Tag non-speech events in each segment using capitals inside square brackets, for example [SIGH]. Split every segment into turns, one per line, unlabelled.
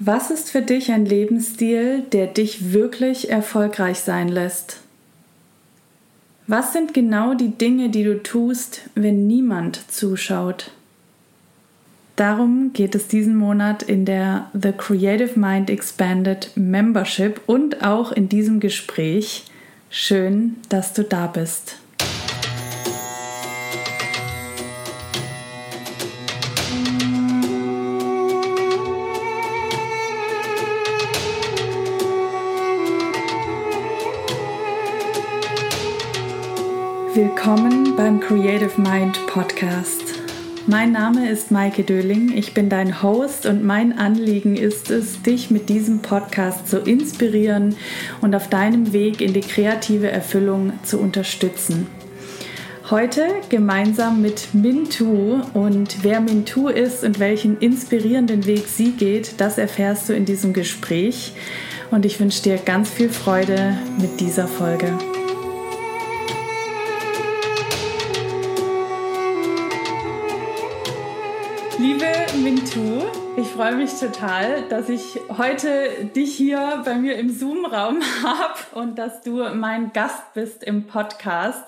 Was ist für dich ein Lebensstil, der dich wirklich erfolgreich sein lässt? Was sind genau die Dinge, die du tust, wenn niemand zuschaut? Darum geht es diesen Monat in der The Creative Mind Expanded Membership und auch in diesem Gespräch. Schön, dass du da bist. Willkommen beim Creative Mind Podcast. Mein Name ist Maike Döling, ich bin dein Host und mein Anliegen ist es, dich mit diesem Podcast zu inspirieren und auf deinem Weg in die kreative Erfüllung zu unterstützen. Heute gemeinsam mit Mintu und wer Mintu ist und welchen inspirierenden Weg sie geht, das erfährst du in diesem Gespräch und ich wünsche dir ganz viel Freude mit dieser Folge. Freue mich total, dass ich heute dich hier bei mir im Zoom-Raum [LAUGHS] habe und dass du mein Gast bist im Podcast.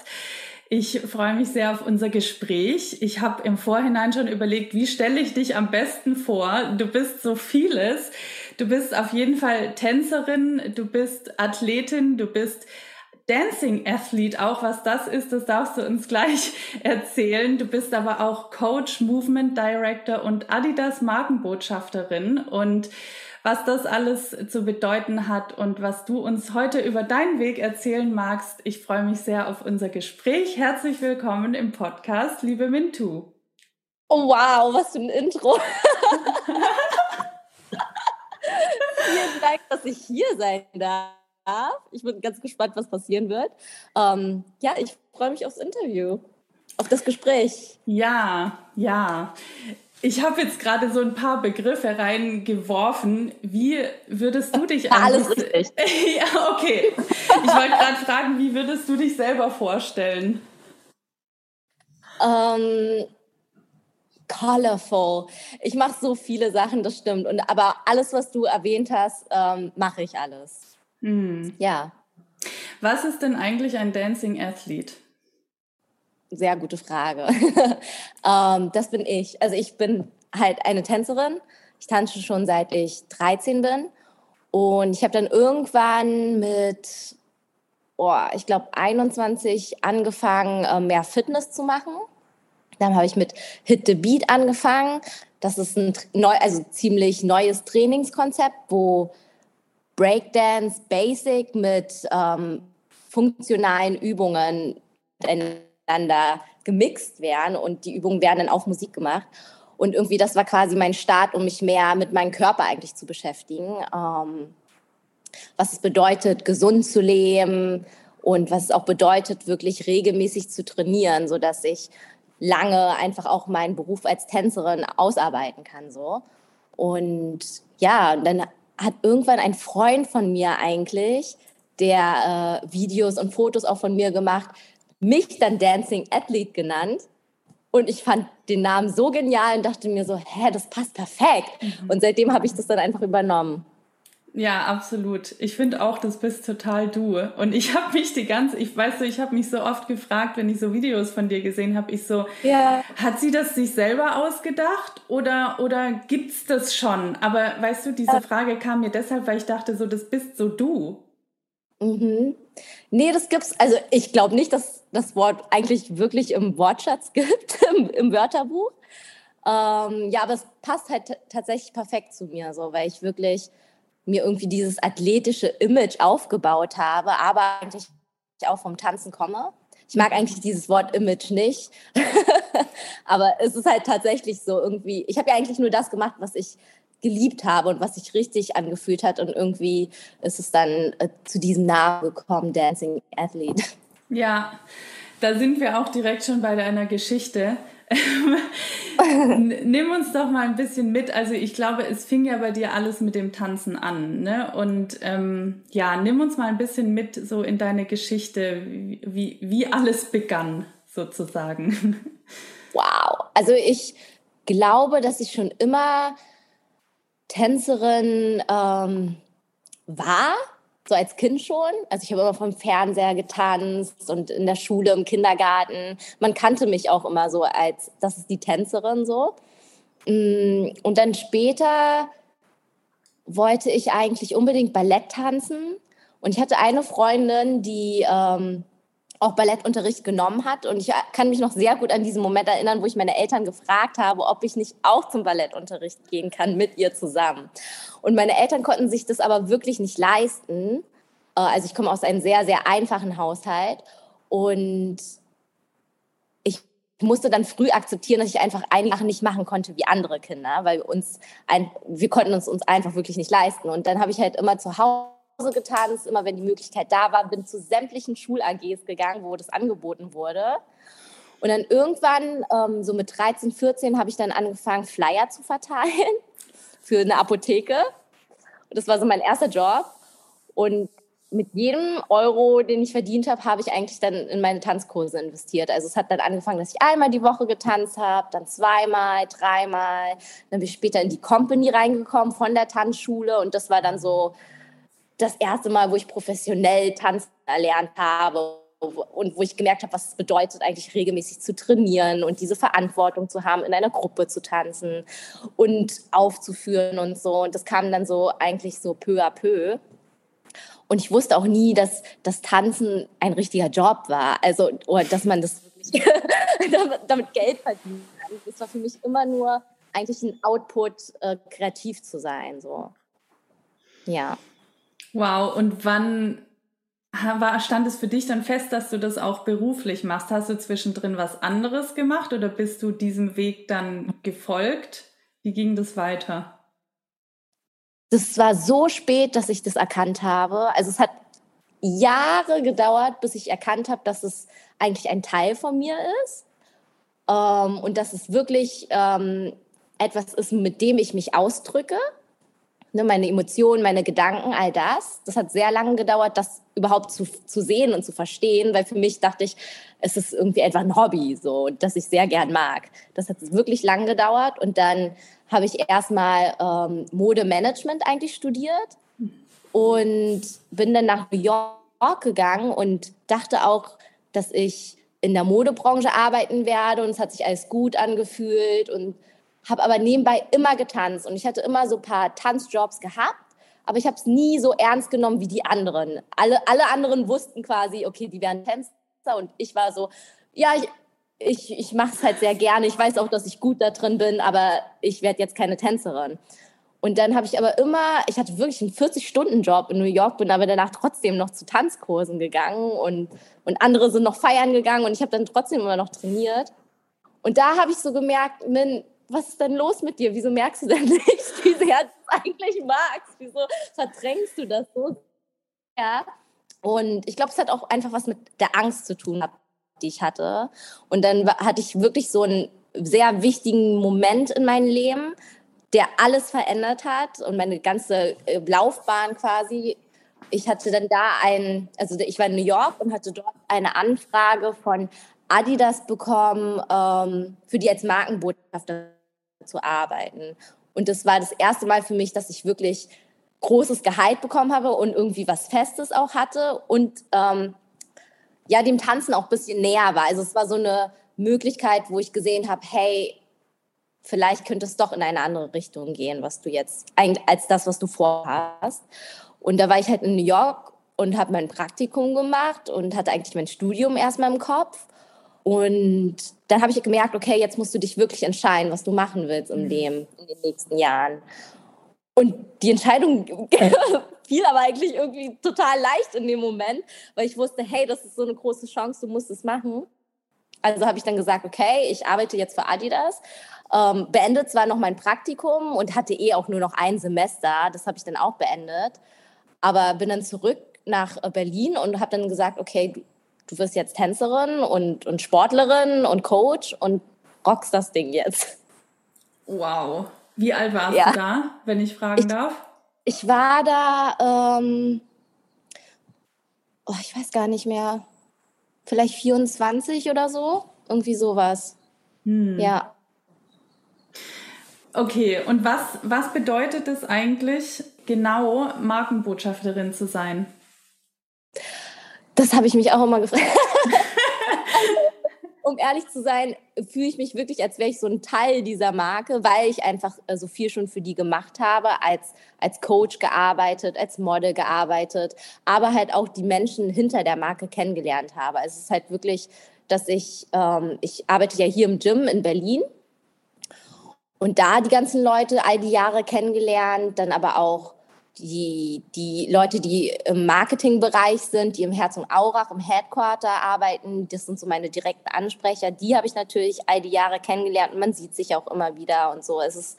Ich freue mich sehr auf unser Gespräch. Ich habe im Vorhinein schon überlegt, wie stelle ich dich am besten vor? Du bist so vieles. Du bist auf jeden Fall Tänzerin, du bist Athletin, du bist Dancing Athlete, auch was das ist, das darfst du uns gleich [LAUGHS] erzählen. Du bist aber auch Coach, Movement Director und Adidas Markenbotschafterin und was das alles zu bedeuten hat und was du uns heute über deinen Weg erzählen magst. Ich freue mich sehr auf unser Gespräch. Herzlich willkommen im Podcast, liebe Mintu.
Oh wow, was für ein Intro. [LAUGHS] [LAUGHS] Vielen Dank, dass ich hier sein darf darf. Ich bin ganz gespannt, was passieren wird. Ähm, ja, ich freue mich aufs Interview, auf das Gespräch.
Ja, ja. Ich habe jetzt gerade so ein paar Begriffe reingeworfen. Wie würdest du dich
eigentlich... Alles richtig. [LAUGHS]
ja, okay. Ich wollte gerade fragen, wie würdest du dich selber vorstellen?
Ähm, colorful. Ich mache so viele Sachen, das stimmt. Und aber alles, was du erwähnt hast, ähm, mache ich alles. Mhm. Ja.
Was ist denn eigentlich ein Dancing Athlete?
Sehr gute Frage. [LAUGHS] ähm, das bin ich. Also ich bin halt eine Tänzerin. Ich tanze schon seit ich 13 bin. Und ich habe dann irgendwann mit, oh, ich glaube, 21 angefangen, äh, mehr Fitness zu machen. Dann habe ich mit Hit the Beat angefangen. Das ist ein neu, also ziemlich neues Trainingskonzept, wo Breakdance Basic mit ähm, funktionalen Übungen miteinander gemixt werden und die Übungen werden dann auf Musik gemacht. Und irgendwie, das war quasi mein Start, um mich mehr mit meinem Körper eigentlich zu beschäftigen. Ähm, was es bedeutet, gesund zu leben und was es auch bedeutet, wirklich regelmäßig zu trainieren, sodass ich lange einfach auch meinen Beruf als Tänzerin ausarbeiten kann. So. Und ja, dann hat irgendwann ein Freund von mir eigentlich, der äh, Videos und Fotos auch von mir gemacht, mich dann Dancing Athlete genannt. Und ich fand den Namen so genial und dachte mir so, hä, das passt perfekt. Mhm. Und seitdem habe ich das dann einfach übernommen.
Ja, absolut. Ich finde auch, das bist total du. Und ich habe mich die ganze, ich weiß so, ich habe mich so oft gefragt, wenn ich so Videos von dir gesehen habe, ich so, ja. hat sie das sich selber ausgedacht oder, oder gibt's das schon? Aber weißt du, diese Frage kam mir deshalb, weil ich dachte so, das bist so du.
Mhm. Nee, das gibt's, also ich glaube nicht, dass das Wort eigentlich wirklich im Wortschatz [LAUGHS] gibt, im, im Wörterbuch. Ähm, ja, aber es passt halt tatsächlich perfekt zu mir, so, weil ich wirklich mir irgendwie dieses athletische Image aufgebaut habe, aber eigentlich auch vom Tanzen komme. Ich mag eigentlich dieses Wort Image nicht, [LAUGHS] aber es ist halt tatsächlich so irgendwie, ich habe ja eigentlich nur das gemacht, was ich geliebt habe und was sich richtig angefühlt hat und irgendwie ist es dann äh, zu diesem Namen gekommen, Dancing Athlete.
Ja, da sind wir auch direkt schon bei deiner Geschichte. Nimm uns doch mal ein bisschen mit. Also ich glaube, es fing ja bei dir alles mit dem Tanzen an. Ne? Und ähm, ja, nimm uns mal ein bisschen mit so in deine Geschichte, wie, wie alles begann sozusagen.
Wow. Also ich glaube, dass ich schon immer Tänzerin ähm, war, so als Kind schon. Also ich habe immer vom Fernseher getanzt und in der Schule, im Kindergarten. Man kannte mich auch immer so als, das ist die Tänzerin so. Mm, und dann später wollte ich eigentlich unbedingt Ballett tanzen. Und ich hatte eine Freundin, die ähm, auch Ballettunterricht genommen hat. Und ich kann mich noch sehr gut an diesen Moment erinnern, wo ich meine Eltern gefragt habe, ob ich nicht auch zum Ballettunterricht gehen kann mit ihr zusammen. Und meine Eltern konnten sich das aber wirklich nicht leisten. Äh, also ich komme aus einem sehr, sehr einfachen Haushalt. Und ich musste dann früh akzeptieren, dass ich einfach einige Sachen nicht machen konnte wie andere Kinder, weil wir uns ein, wir konnten uns uns einfach wirklich nicht leisten. Und dann habe ich halt immer zu Hause getanzt, immer wenn die Möglichkeit da war, bin zu sämtlichen Schul-AGs gegangen, wo das angeboten wurde. Und dann irgendwann, ähm, so mit 13, 14, habe ich dann angefangen, Flyer zu verteilen [LAUGHS] für eine Apotheke. Und das war so mein erster Job. Und mit jedem Euro, den ich verdient habe, habe ich eigentlich dann in meine Tanzkurse investiert. Also es hat dann angefangen, dass ich einmal die Woche getanzt habe, dann zweimal, dreimal. Dann bin ich später in die Company reingekommen von der Tanzschule und das war dann so das erste Mal, wo ich professionell tanzen erlernt habe und wo ich gemerkt habe, was es bedeutet, eigentlich regelmäßig zu trainieren und diese Verantwortung zu haben, in einer Gruppe zu tanzen und aufzuführen und so. Und das kam dann so eigentlich so peu à peu. Und ich wusste auch nie, dass das Tanzen ein richtiger Job war. Also, oder dass man das [LAUGHS] damit Geld verdienen kann. Das war für mich immer nur eigentlich ein Output, äh, kreativ zu sein. So. Ja.
Wow, und wann war, stand es für dich dann fest, dass du das auch beruflich machst? Hast du zwischendrin was anderes gemacht oder bist du diesem Weg dann gefolgt? Wie ging das weiter?
Das war so spät, dass ich das erkannt habe. Also es hat Jahre gedauert, bis ich erkannt habe, dass es eigentlich ein Teil von mir ist ähm, und dass es wirklich ähm, etwas ist, mit dem ich mich ausdrücke ne, meine Emotionen, meine Gedanken, all das. Das hat sehr lange gedauert, das überhaupt zu, zu sehen und zu verstehen, weil für mich dachte ich, es ist irgendwie einfach ein Hobby, so, das ich sehr gern mag. Das hat wirklich lange gedauert und dann habe ich erstmal ähm, Modemanagement eigentlich studiert und bin dann nach New York gegangen und dachte auch, dass ich in der Modebranche arbeiten werde und es hat sich alles gut angefühlt und habe aber nebenbei immer getanzt und ich hatte immer so ein paar Tanzjobs gehabt, aber ich habe es nie so ernst genommen wie die anderen. Alle, alle anderen wussten quasi, okay, die wären Tänzer und ich war so, ja, ich, ich, ich mache es halt sehr gerne. Ich weiß auch, dass ich gut da drin bin, aber ich werde jetzt keine Tänzerin. Und dann habe ich aber immer, ich hatte wirklich einen 40-Stunden-Job in New York, bin aber danach trotzdem noch zu Tanzkursen gegangen und, und andere sind noch feiern gegangen und ich habe dann trotzdem immer noch trainiert. Und da habe ich so gemerkt, Min, was ist denn los mit dir? Wieso merkst du denn [LAUGHS] nicht, wie sehr du es eigentlich magst? Wieso verdrängst du das so? Ja. Und ich glaube, es hat auch einfach was mit der Angst zu tun, die ich hatte. Und dann hatte ich wirklich so einen sehr wichtigen Moment in meinem Leben, der alles verändert hat und meine ganze äh, Laufbahn quasi. Ich hatte dann da ein, also ich war in New York und hatte dort eine Anfrage von Adidas bekommen, ähm, für die als Markenbotschafter zu arbeiten. Und das war das erste Mal für mich, dass ich wirklich großes Gehalt bekommen habe und irgendwie was Festes auch hatte und ähm, ja, dem Tanzen auch ein bisschen näher war. Also es war so eine Möglichkeit, wo ich gesehen habe, hey, vielleicht könnte es doch in eine andere Richtung gehen, was du jetzt, als das, was du vorhast. Und da war ich halt in New York und habe mein Praktikum gemacht und hatte eigentlich mein Studium erstmal im Kopf. Und dann habe ich gemerkt, okay, jetzt musst du dich wirklich entscheiden, was du machen willst im mhm. Leben in den nächsten Jahren. Und die Entscheidung [LAUGHS] fiel aber eigentlich irgendwie total leicht in dem Moment, weil ich wusste, hey, das ist so eine große Chance, du musst es machen. Also habe ich dann gesagt, okay, ich arbeite jetzt für Adidas, ähm, beendet zwar noch mein Praktikum und hatte eh auch nur noch ein Semester, das habe ich dann auch beendet, aber bin dann zurück nach Berlin und habe dann gesagt, okay, du wirst jetzt Tänzerin und, und Sportlerin und Coach und rockst das Ding jetzt.
Wow. Wie alt warst ja. du da, wenn ich fragen
ich,
darf?
Ich war da, ähm, oh, ich weiß gar nicht mehr, vielleicht 24 oder so, irgendwie sowas. Hm. Ja.
Okay, und was, was bedeutet es eigentlich genau, Markenbotschafterin zu sein?
Das habe ich mich auch immer gefragt. [LAUGHS] um ehrlich zu sein, fühle ich mich wirklich, als wäre ich so ein Teil dieser Marke, weil ich einfach äh, so viel schon für die gemacht habe, als, als Coach gearbeitet, als Model gearbeitet, aber halt auch die Menschen hinter der Marke kennengelernt habe. Es ist halt wirklich, dass ich, ähm, ich arbeite ja hier im Gym in Berlin und da die ganzen Leute all die Jahre kennengelernt, dann aber auch die, die Leute, die im Marketingbereich sind, die im Herz und Aurach, im Headquarter arbeiten, das sind so meine direkten Ansprecher, die habe ich natürlich all die Jahre kennengelernt und man sieht sich auch immer wieder und so. Es ist,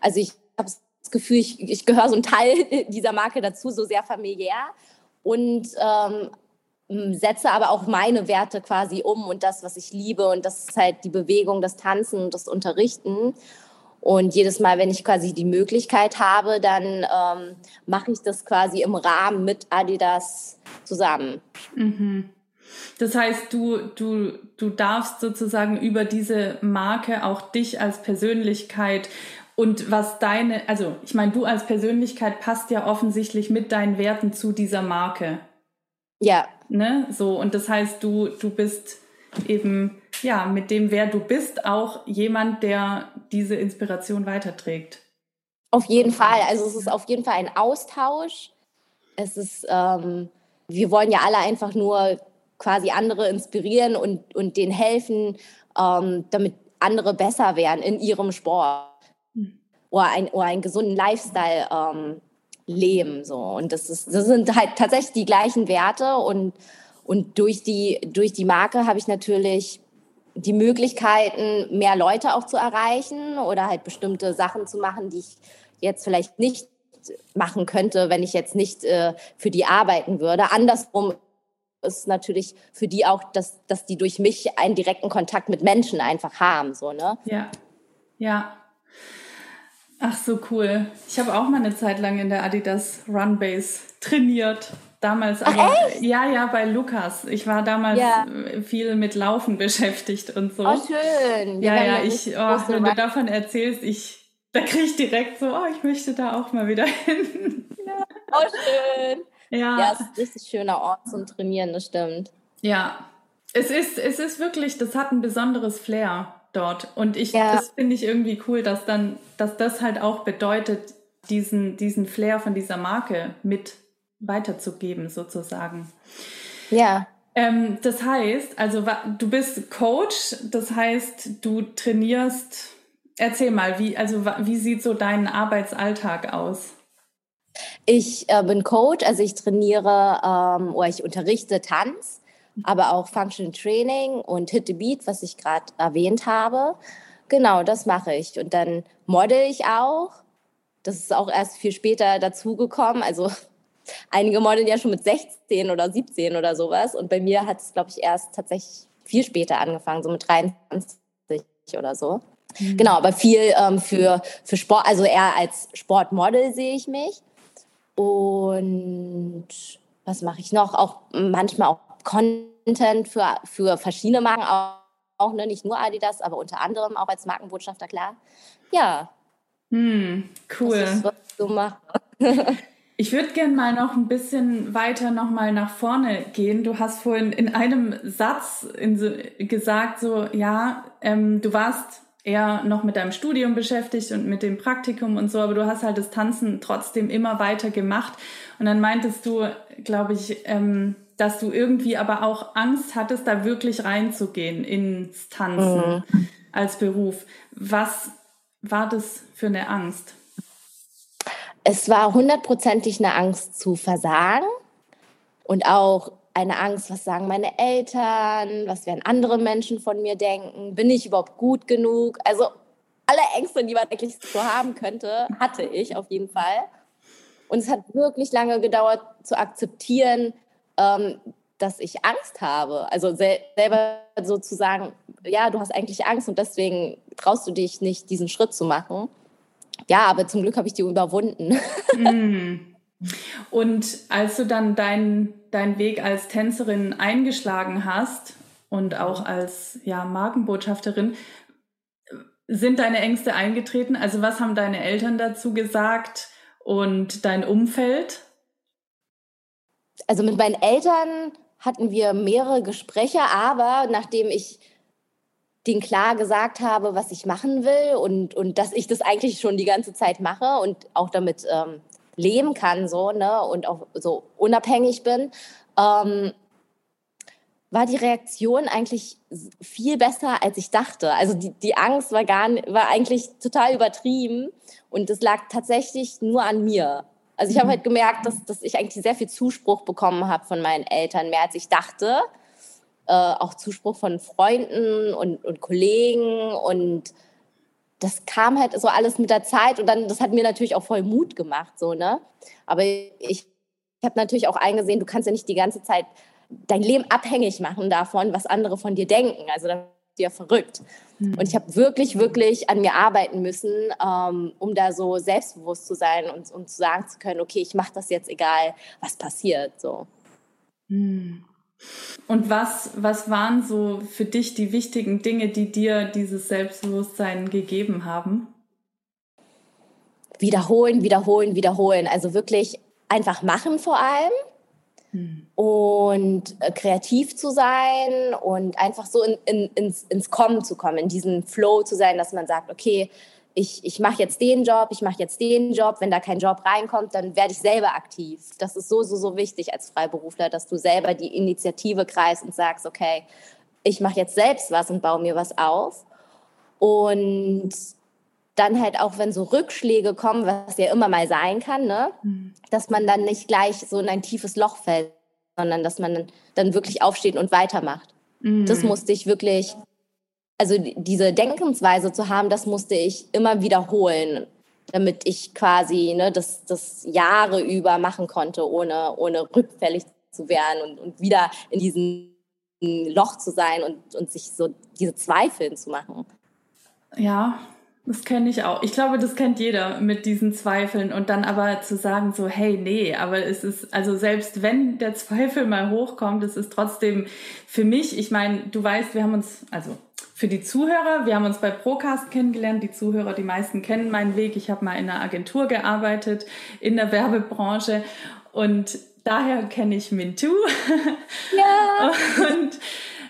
also ich habe das Gefühl, ich, ich gehöre so ein Teil [LAUGHS] dieser Marke dazu, so sehr familiär und ähm, setze aber auch meine Werte quasi um und das, was ich liebe und das ist halt die Bewegung, das Tanzen das Unterrichten. Und jedes Mal, wenn ich quasi die Möglichkeit habe, dann ähm, mache ich das quasi im Rahmen mit Adidas zusammen.
Mhm. Das heißt, du, du, du darfst sozusagen über diese Marke auch dich als Persönlichkeit und was deine, also ich meine, du als Persönlichkeit passt ja offensichtlich mit deinen Werten zu dieser Marke.
Ja.
Ne? So, und das heißt, du, du bist eben ja mit dem, wer du bist, auch jemand, der diese Inspiration weiterträgt.
Auf jeden Fall. Also es ist auf jeden Fall ein Austausch. Es ist, ähm, wir wollen ja alle einfach nur quasi andere inspirieren und, und denen helfen, ähm, damit andere besser werden in ihrem Sport hm. oder, ein, oder einen gesunden Lifestyle ähm, leben. So. Und das, ist, das sind halt tatsächlich die gleichen Werte und und durch die, durch die Marke habe ich natürlich die Möglichkeiten, mehr Leute auch zu erreichen oder halt bestimmte Sachen zu machen, die ich jetzt vielleicht nicht machen könnte, wenn ich jetzt nicht äh, für die arbeiten würde. Andersrum ist natürlich für die auch, dass, dass die durch mich einen direkten Kontakt mit Menschen einfach haben. So, ne?
Ja, ja. Ach so cool. Ich habe auch mal eine Zeit lang in der Adidas Runbase trainiert. Damals
aber, Ach,
ja, ja, bei Lukas. Ich war damals ja. viel mit Laufen [LAUGHS] beschäftigt und so.
Oh, schön.
Ja, ja, ich, oh, wenn du davon erzählst, ich, da kriege ich direkt so, oh, ich möchte da auch mal wieder [LAUGHS] hin.
Ja. Oh, schön. Ja. Ja, es ist ein richtig schöner Ort zum Trainieren, das stimmt.
Ja. Es ist, es ist wirklich, das hat ein besonderes Flair dort. Und ich, ja. das finde ich irgendwie cool, dass dann, dass das halt auch bedeutet, diesen, diesen Flair von dieser Marke mit weiterzugeben, sozusagen.
Ja.
Ähm, das heißt, also du bist Coach, das heißt, du trainierst. Erzähl mal, wie, also, wie sieht so dein Arbeitsalltag aus?
Ich äh, bin Coach, also ich trainiere ähm, oder ich unterrichte Tanz, aber auch Functional Training und Hit the Beat, was ich gerade erwähnt habe. Genau, das mache ich. Und dann model ich auch. Das ist auch erst viel später dazugekommen. Also einige modeln ja schon mit 16 oder 17 oder sowas. Und bei mir hat es, glaube ich, erst tatsächlich viel später angefangen, so mit 23 oder so. Mhm. Genau, aber viel ähm, für, für Sport, also eher als Sportmodel sehe ich mich. Und was mache ich noch? Auch manchmal auch Content für, für verschiedene Marken, auch, auch ne? nicht nur Adidas, aber unter anderem auch als Markenbotschafter, klar. Ja.
Hm, cool. Das ist, was
ich so mache. [LAUGHS]
Ich würde gerne mal noch ein bisschen weiter noch mal nach vorne gehen. Du hast vorhin in einem Satz in so, gesagt, so ja, ähm, du warst eher noch mit deinem Studium beschäftigt und mit dem Praktikum und so, aber du hast halt das Tanzen trotzdem immer weiter gemacht. Und dann meintest du, glaube ich, ähm, dass du irgendwie aber auch Angst hattest, da wirklich reinzugehen ins Tanzen mhm. als Beruf. Was war das für eine Angst?
Es war hundertprozentig eine Angst zu versagen und auch eine Angst, was sagen meine Eltern, was werden andere Menschen von mir denken, bin ich überhaupt gut genug? Also alle Ängste, die man eigentlich so haben könnte, hatte ich auf jeden Fall. Und es hat wirklich lange gedauert zu akzeptieren, ähm, dass ich Angst habe. Also sel selber sozusagen, ja, du hast eigentlich Angst und deswegen traust du dich nicht, diesen Schritt zu machen ja, aber zum Glück habe ich die überwunden. [LAUGHS]
Mm. Und als du dann deinen dein Weg als Tänzerin eingeschlagen hast und auch als ja, Markenbotschafterin, sind deine Ängste eingetreten? Also was haben deine Eltern dazu gesagt und dein Umfeld?
Also mit meinen Eltern hatten wir mehrere Gespräche, aber nachdem ich denen klar gesagt habe, was ich machen will und, und dass ich das eigentlich schon die ganze Zeit mache und auch damit ähm, leben kann so ne und auch so unabhängig bin, ähm, war die Reaktion eigentlich viel besser, als ich dachte. Also die, die Angst war, gar, war eigentlich total übertrieben und es lag tatsächlich nur an mir. Also ich habe mhm. halt gemerkt, dass, dass ich eigentlich sehr viel Zuspruch bekommen habe von meinen Eltern, mehr als ich dachte. Äh, auch Zuspruch von Freunden und, und Kollegen und das kam halt so alles mit der Zeit und dann, das hat mir natürlich auch voll Mut gemacht, so, ne? Aber ich, ich habe natürlich auch eingesehen, du kannst ja nicht die ganze Zeit dein Leben abhängig machen davon, was andere von dir denken. Also das ist ja verrückt. Mhm. Und ich habe wirklich, wirklich an mir arbeiten müssen, ähm, um da so selbstbewusst zu sein und, und zu sagen zu können, okay, ich mache das jetzt egal, was passiert. So.
Mhm. Und was, was waren so für dich die wichtigen Dinge, die dir dieses Selbstbewusstsein gegeben haben?
Wiederholen, wiederholen, wiederholen. Also wirklich einfach machen vor allem hm. und äh, kreativ zu sein und einfach so in, in, ins, ins Kommen zu kommen, in diesen Flow zu sein, dass man sagt, okay, ich, ich mache jetzt den Job, ich mache jetzt den Job. Wenn da kein Job reinkommt, dann werde ich selber aktiv. Das ist so, so, so wichtig als Freiberufler, dass du selber die Initiative kreist und sagst, okay, ich mache jetzt selbst was und baue mir was auf. Und dann halt auch, wenn so Rückschläge kommen, was ja immer mal sein kann, ne? Mhm. dass man dann nicht gleich so in ein tiefes Loch fällt, sondern dass man dann wirklich aufsteht und weitermacht. Mhm. Das musste ich wirklich, also diese Denkensweise zu haben, das musste ich immer wiederholen, damit ich quasi ne, das, das Jahre über machen konnte, ohne, ohne rückfällig zu werden und, und wieder in diesem Loch zu sein und, und sich so diese Zweifel zu machen.
Ja, das kenne ich auch. Ich glaube, das kennt jeder mit diesen Zweifeln und dann aber zu sagen so, hey, nee, aber es ist, also selbst wenn der Zweifel mal hochkommt, es ist trotzdem für mich, ich meine, du weißt, wir haben uns, also für die Zuhörer, wir haben uns bei Procast kennengelernt, die Zuhörer, die meisten kennen meinen Weg. Ich habe mal in einer Agentur gearbeitet, in der Werbebranche und daher kenne ich Mintu. Ja. [LAUGHS] und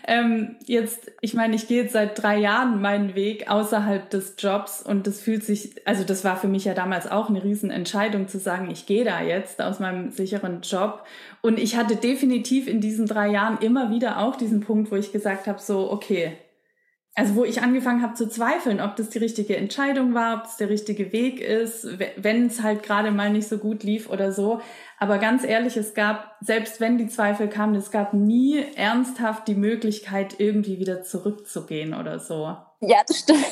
ähm, jetzt, ich meine, ich gehe jetzt seit drei Jahren meinen Weg außerhalb des Jobs und das fühlt sich, also das war für mich ja damals auch eine Riesenentscheidung zu sagen, ich gehe da jetzt aus meinem sicheren Job. Und ich hatte definitiv in diesen drei Jahren immer wieder auch diesen Punkt, wo ich gesagt habe, so, okay, also wo ich angefangen habe zu zweifeln, ob das die richtige Entscheidung war, ob es der richtige Weg ist, wenn es halt gerade mal nicht so gut lief oder so. Aber ganz ehrlich, es gab, selbst wenn die Zweifel kamen, es gab nie ernsthaft die Möglichkeit, irgendwie wieder zurückzugehen oder so.
Ja, das stimmt.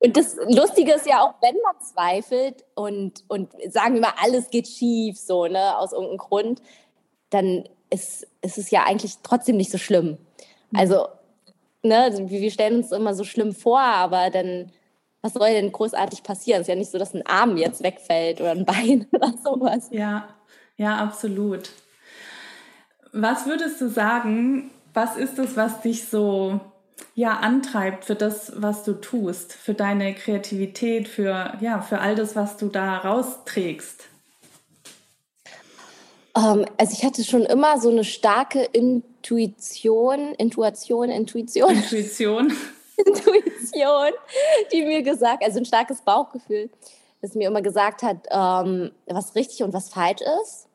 Und das Lustige ist ja auch, wenn man zweifelt und, und sagen wir mal, alles geht schief, so, ne, aus irgendeinem Grund, dann ist, ist es ja eigentlich trotzdem nicht so schlimm. Mhm. Also, ne, wir stellen uns immer so schlimm vor, aber dann, was soll denn großartig passieren? Es ist ja nicht so, dass ein Arm jetzt wegfällt oder ein Bein [LAUGHS] oder sowas.
Ja, ja, absolut. Was würdest du sagen, was ist es, was dich so ja, antreibt für das, was du tust, für deine Kreativität, für, ja, für all das, was du da rausträgst?
Ähm, also ich hatte schon immer so eine starke Intuition, Intuition, Intuition.
Intuition. [LAUGHS]
Intuition, die mir gesagt, also ein starkes Bauchgefühl, das mir immer gesagt hat, ähm, was richtig und was falsch ist.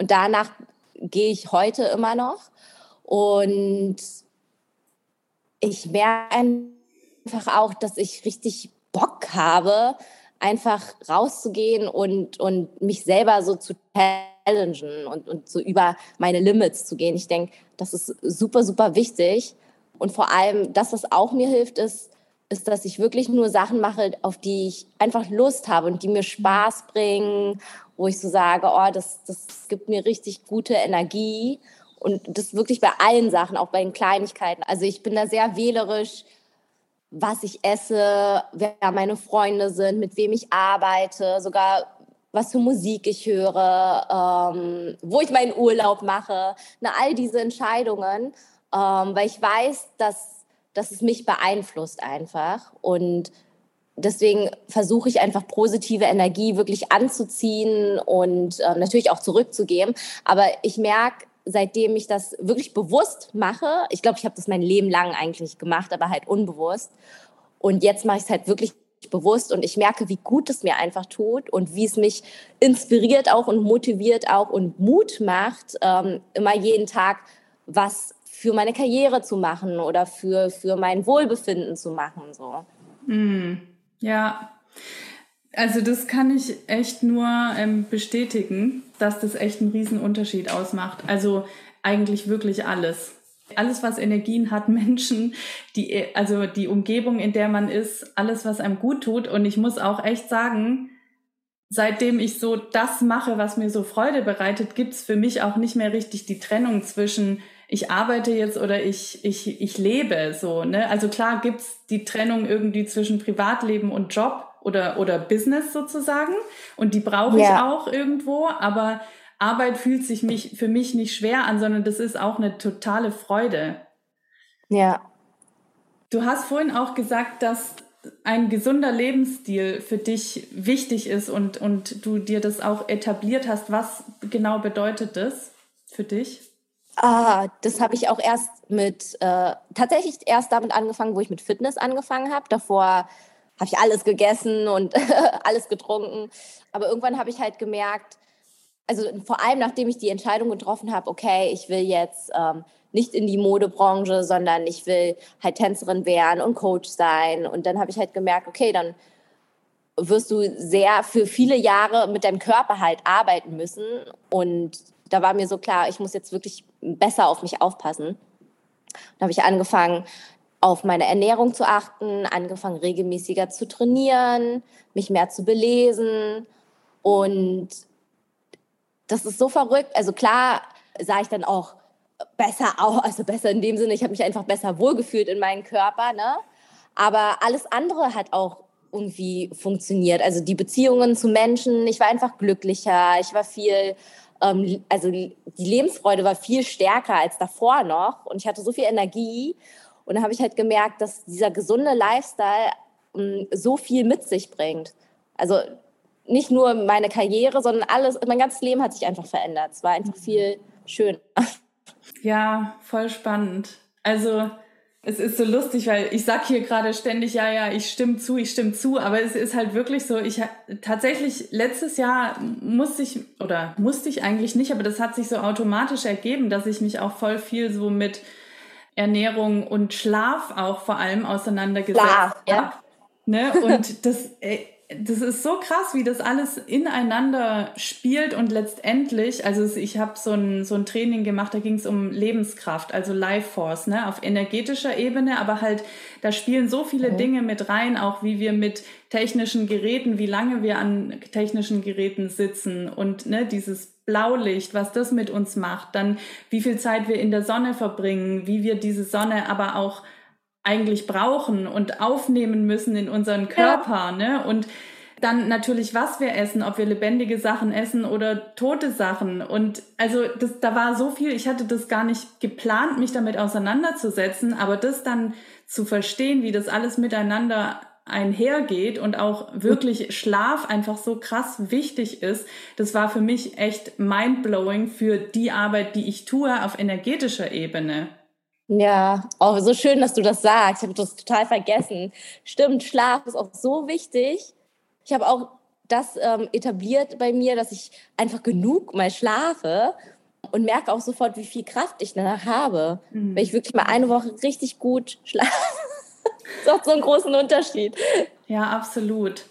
Und danach gehe ich heute immer noch. Und ich merke einfach auch, dass ich richtig Bock habe, einfach rauszugehen und, und mich selber so zu challengen und, und so über meine Limits zu gehen. Ich denke, das ist super, super wichtig. Und vor allem, das, was auch mir hilft, ist, ist, dass ich wirklich nur Sachen mache, auf die ich einfach Lust habe und die mir Spaß bringen, wo ich so sage, oh, das, das gibt mir richtig gute Energie. Und das wirklich bei allen Sachen, auch bei den Kleinigkeiten. Also ich bin da sehr wählerisch, was ich esse, wer meine Freunde sind, mit wem ich arbeite, sogar was für Musik ich höre, ähm, wo ich meinen Urlaub mache, na, all diese Entscheidungen, ähm, weil ich weiß, dass, dass es mich beeinflusst einfach. Und deswegen versuche ich einfach positive Energie wirklich anzuziehen und äh, natürlich auch zurückzugeben. Aber ich merke, seitdem ich das wirklich bewusst mache, ich glaube, ich habe das mein Leben lang eigentlich gemacht, aber halt unbewusst. Und jetzt mache ich es halt wirklich bewusst und ich merke, wie gut es mir einfach tut und wie es mich inspiriert auch und motiviert auch und Mut macht, ähm, immer jeden Tag was für meine Karriere zu machen oder für, für mein Wohlbefinden zu machen. So.
Mm, ja, also das kann ich echt nur ähm, bestätigen, dass das echt einen riesen Unterschied ausmacht. Also eigentlich wirklich alles. Alles, was Energien hat, [LAUGHS] Menschen, die, also die Umgebung, in der man ist, alles, was einem gut tut. Und ich muss auch echt sagen, seitdem ich so das mache, was mir so Freude bereitet, gibt's für mich auch nicht mehr richtig die Trennung zwischen ich arbeite jetzt oder ich, ich, ich lebe so. Ne? Also klar gibt's die Trennung irgendwie zwischen Privatleben und Job oder, oder Business sozusagen. Und die brauche ja. ich auch irgendwo, aber Arbeit fühlt sich mich, für mich nicht schwer an, sondern das ist auch eine totale Freude.
Ja.
Du hast vorhin auch gesagt, dass ein gesunder Lebensstil für dich wichtig ist und, und du dir das auch etabliert hast. Was genau bedeutet das für dich?
Ah, das habe ich auch erst mit, äh, tatsächlich erst damit angefangen, wo ich mit Fitness angefangen habe. Davor habe ich alles gegessen und [LAUGHS] alles getrunken. Aber irgendwann habe ich halt gemerkt, also vor allem nachdem ich die Entscheidung getroffen habe, okay, ich will jetzt ähm, nicht in die Modebranche, sondern ich will halt Tänzerin werden und Coach sein. Und dann habe ich halt gemerkt, okay, dann wirst du sehr für viele Jahre mit deinem Körper halt arbeiten müssen. Und da war mir so klar, ich muss jetzt wirklich besser auf mich aufpassen. Da habe ich angefangen, auf meine Ernährung zu achten, angefangen regelmäßiger zu trainieren, mich mehr zu belesen und das ist so verrückt. Also klar sah ich dann auch besser aus, also besser in dem Sinne, ich habe mich einfach besser wohlgefühlt in meinem Körper, ne? Aber alles andere hat auch irgendwie funktioniert. Also die Beziehungen zu Menschen, ich war einfach glücklicher, ich war viel, ähm, also die Lebensfreude war viel stärker als davor noch und ich hatte so viel Energie und dann habe ich halt gemerkt, dass dieser gesunde Lifestyle ähm, so viel mit sich bringt. Also nicht nur meine Karriere, sondern alles, mein ganzes Leben hat sich einfach verändert. Es war einfach viel schöner.
Ja, voll spannend. Also es ist so lustig, weil ich sag hier gerade ständig, ja, ja, ich stimme zu, ich stimme zu, aber es ist halt wirklich so, ich tatsächlich letztes Jahr musste ich, oder musste ich eigentlich nicht, aber das hat sich so automatisch ergeben, dass ich mich auch voll viel so mit Ernährung und Schlaf auch vor allem auseinandergesetzt habe. Ja. Ne? Und das, das ist so krass, wie das alles ineinander spielt und letztendlich, also ich habe so ein, so ein Training gemacht, da ging es um Lebenskraft, also Life Force, ne, auf energetischer Ebene, aber halt, da spielen so viele mhm. Dinge mit rein, auch wie wir mit technischen Geräten, wie lange wir an technischen Geräten sitzen und ne, dieses Blaulicht, was das mit uns macht, dann wie viel Zeit wir in der Sonne verbringen, wie wir diese Sonne aber auch eigentlich brauchen und aufnehmen müssen in unseren Körper, ja. ne? Und dann natürlich, was wir essen, ob wir lebendige Sachen essen oder tote Sachen. Und also das, da war so viel, ich hatte das gar nicht geplant, mich damit auseinanderzusetzen, aber das dann zu verstehen, wie das alles miteinander einhergeht und auch wirklich Schlaf einfach so krass wichtig ist, das war für mich echt mindblowing für die Arbeit, die ich tue auf energetischer Ebene.
Ja, auch so schön, dass du das sagst. Ich habe das total vergessen. Stimmt, Schlaf ist auch so wichtig. Ich habe auch das ähm, etabliert bei mir, dass ich einfach genug mal schlafe und merke auch sofort, wie viel Kraft ich danach habe. Mhm. Wenn ich wirklich mal eine Woche richtig gut schlafe, [LAUGHS] das macht so einen großen Unterschied.
Ja, absolut.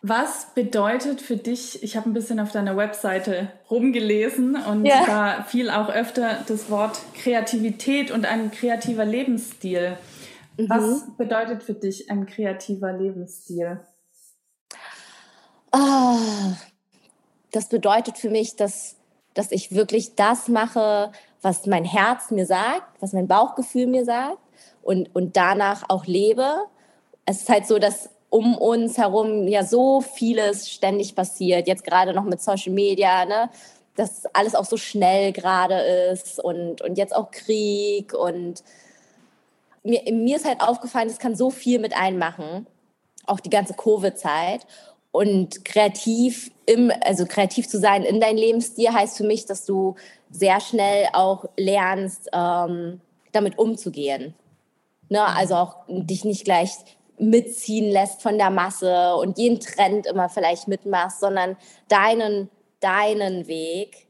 Was bedeutet für dich, ich habe ein bisschen auf deiner Webseite rumgelesen und ja. da fiel auch öfter das Wort Kreativität und ein kreativer Lebensstil. Mhm. Was bedeutet für dich ein kreativer Lebensstil?
Oh, das bedeutet für mich, dass, dass ich wirklich das mache, was mein Herz mir sagt, was mein Bauchgefühl mir sagt und, und danach auch lebe. Es ist halt so, dass um uns herum ja so vieles ständig passiert. Jetzt gerade noch mit Social Media, ne? dass alles auch so schnell gerade ist und, und jetzt auch Krieg und mir, mir ist halt aufgefallen, es kann so viel mit einmachen, auch die ganze Covid-Zeit. Und kreativ im, also kreativ zu sein in deinem Lebensstil heißt für mich, dass du sehr schnell auch lernst, ähm, damit umzugehen. Ne? Also auch dich nicht gleich mitziehen lässt von der Masse und jeden Trend immer vielleicht mitmachst, sondern deinen, deinen Weg,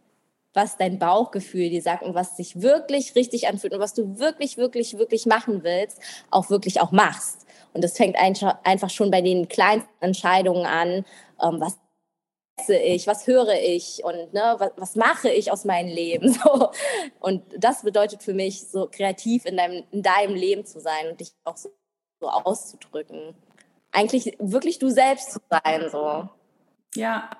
was dein Bauchgefühl dir sagt und was sich wirklich richtig anfühlt und was du wirklich, wirklich, wirklich machen willst, auch wirklich auch machst. Und das fängt einfach schon bei den kleinsten Entscheidungen an, ähm, was esse ich, was höre ich und ne, was, was mache ich aus meinem Leben. [LAUGHS] So. Und das bedeutet für mich, so kreativ in deinem, in deinem Leben zu sein und dich auch so, so auszudrücken. Eigentlich wirklich du selbst zu sein. So.
Ja,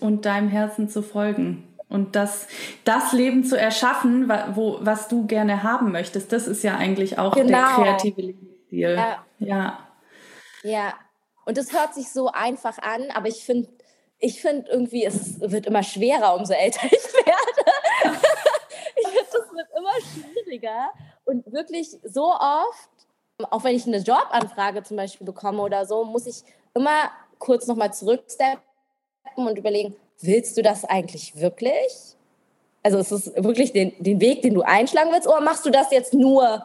und deinem Herzen zu folgen. Und das, das Leben zu erschaffen, wo, was du gerne haben möchtest, das ist ja eigentlich auch genau. der kreative Lebensstil.
Ja. ja. Ja. Und es hört sich so einfach an, aber ich finde, ich finde irgendwie, es wird immer schwerer, umso älter ich werde. [LAUGHS] ich finde, es wird immer schwieriger. Und wirklich so oft, auch wenn ich eine Jobanfrage zum Beispiel bekomme oder so, muss ich immer kurz nochmal zurücksteppen und überlegen, willst du das eigentlich wirklich? Also ist es wirklich den, den Weg, den du einschlagen willst, oder machst du das jetzt nur,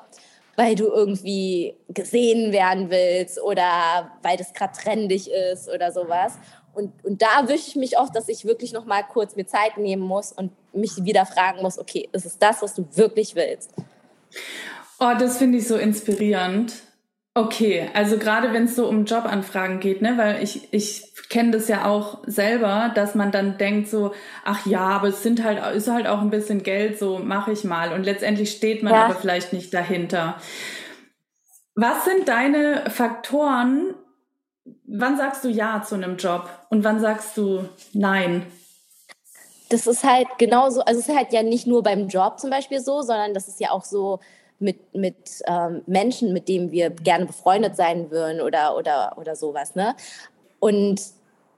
weil du irgendwie gesehen werden willst oder weil das gerade trendig ist oder sowas? Und, und da wische ich mich oft, dass ich wirklich noch mal kurz mir Zeit nehmen muss und mich wieder fragen muss, okay, ist es das, was du wirklich willst?
Oh, das finde ich so inspirierend. Okay, also gerade wenn es so um Jobanfragen geht, ne, weil ich, ich kenne das ja auch selber, dass man dann denkt so, ach ja, aber es sind halt, ist halt auch ein bisschen Geld, so mache ich mal. Und letztendlich steht man ja. aber vielleicht nicht dahinter. Was sind deine Faktoren? Wann sagst du Ja zu einem Job und wann sagst du Nein?
Das ist halt genauso, also es ist halt ja nicht nur beim Job zum Beispiel so, sondern das ist ja auch so, mit, mit ähm, Menschen, mit denen wir gerne befreundet sein würden oder, oder, oder sowas. Ne? Und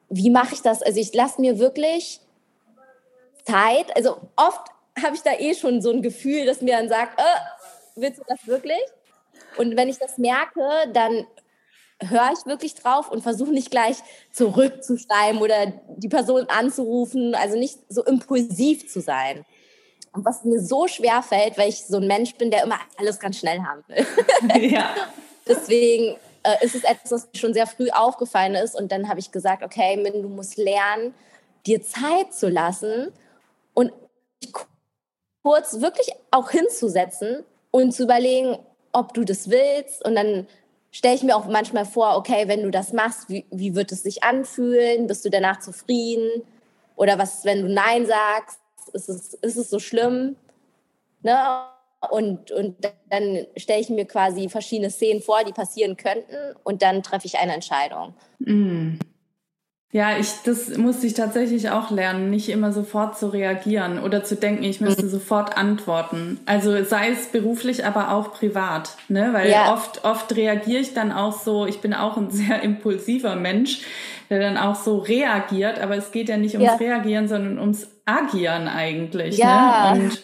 wie mache ich das? Also ich lasse mir wirklich Zeit, also oft habe ich da eh schon so ein Gefühl, das mir dann sagt, äh, willst du das wirklich? Und wenn ich das merke, dann höre ich wirklich drauf und versuche nicht gleich zurückzuschreiben oder die Person anzurufen, also nicht so impulsiv zu sein. Und was mir so schwer fällt, weil ich so ein Mensch bin, der immer alles ganz schnell haben will. [LAUGHS] Ja. Deswegen äh, ist es etwas, was mir schon sehr früh aufgefallen ist. Und dann habe ich gesagt, okay, Min, du musst lernen, dir Zeit zu lassen und kurz wirklich auch hinzusetzen und zu überlegen, ob du das willst. Und dann stelle ich mir auch manchmal vor, okay, wenn du das machst, wie, wie wird es sich anfühlen? Bist du danach zufrieden? Oder was, wenn du Nein sagst? Ist es, ist es so schlimm? Ne? Und, und dann stelle ich mir quasi verschiedene Szenen vor, die passieren könnten und dann treffe ich eine Entscheidung.
Mm. Ja, ich, das musste ich tatsächlich auch lernen, nicht immer sofort zu reagieren oder zu denken, ich müsste mhm. sofort antworten. Also sei es beruflich, aber auch privat, ne? Weil ja. oft, oft reagiere ich dann auch so, ich bin auch ein [LAUGHS] sehr impulsiver Mensch, der dann auch so reagiert, aber es geht ja nicht ums ja. Reagieren, sondern ums Agieren eigentlich. Ja. Ne? Und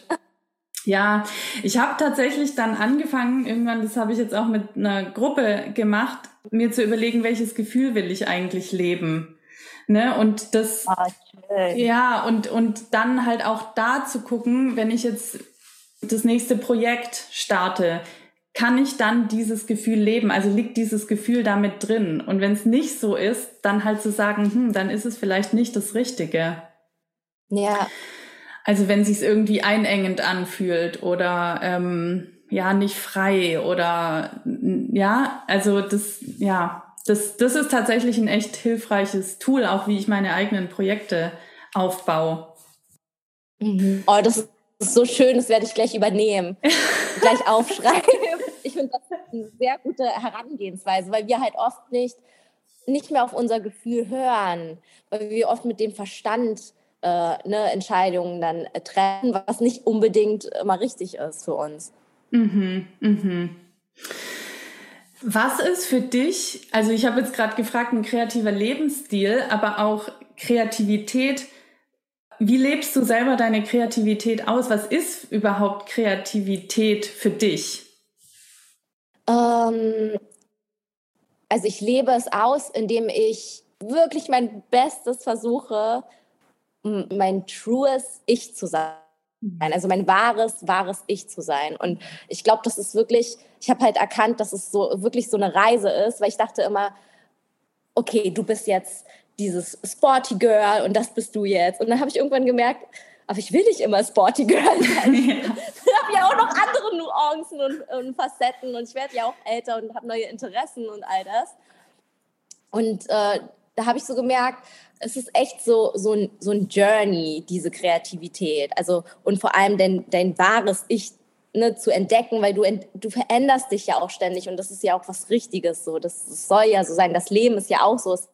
ja, ich habe tatsächlich dann angefangen, irgendwann, das habe ich jetzt auch mit einer Gruppe gemacht, mir zu überlegen, welches Gefühl will ich eigentlich leben. Ne? Und das, okay. ja, und, und dann halt auch da zu gucken, wenn ich jetzt das nächste Projekt starte, kann ich dann dieses Gefühl leben? Also liegt dieses Gefühl damit drin? Und wenn es nicht so ist, dann halt zu sagen, hm, dann ist es vielleicht nicht das Richtige.
Ja.
Also wenn sich irgendwie einengend anfühlt oder ähm, ja nicht frei oder ja, also das ja, das das ist tatsächlich ein echt hilfreiches Tool, auch wie ich meine eigenen Projekte aufbaue.
Mhm. Oh, das ist so schön, das werde ich gleich übernehmen, [LAUGHS] gleich aufschreiben. Ich finde das eine sehr gute Herangehensweise, weil wir halt oft nicht nicht mehr auf unser Gefühl hören, weil wir oft mit dem Verstand äh, ne, Entscheidungen dann äh, treffen, was nicht unbedingt immer richtig ist für uns.
Mhm, mhm. Was ist für dich, also ich habe jetzt gerade gefragt, ein kreativer Lebensstil, aber auch Kreativität. Wie lebst du selber deine Kreativität aus? Was ist überhaupt Kreativität für dich?
ähm, also ich lebe es aus, indem ich wirklich mein Bestes versuche, mein trues Ich zu sein. Also mein wahres, wahres Ich zu sein. Und ich glaube, das ist wirklich, ich habe halt erkannt, dass es so wirklich so eine Reise ist, weil ich dachte immer, okay, du bist jetzt dieses Sporty Girl und das bist du jetzt. Und dann habe ich irgendwann gemerkt, aber ich will nicht immer Sporty Girl sein. [LAUGHS] Ja. [LAUGHS] Ich habe ja auch noch andere Nuancen und, und Facetten und ich werde ja auch älter und habe neue Interessen und all das. Und äh, da habe ich so gemerkt, es ist echt so, so, ein, so ein Journey, diese Kreativität. Also, und vor allem dein, dein wahres Ich ne, zu entdecken, weil du, du veränderst dich ja auch ständig und das ist ja auch was Richtiges so. Das, das soll ja so sein. Das Leben ist ja auch so. Es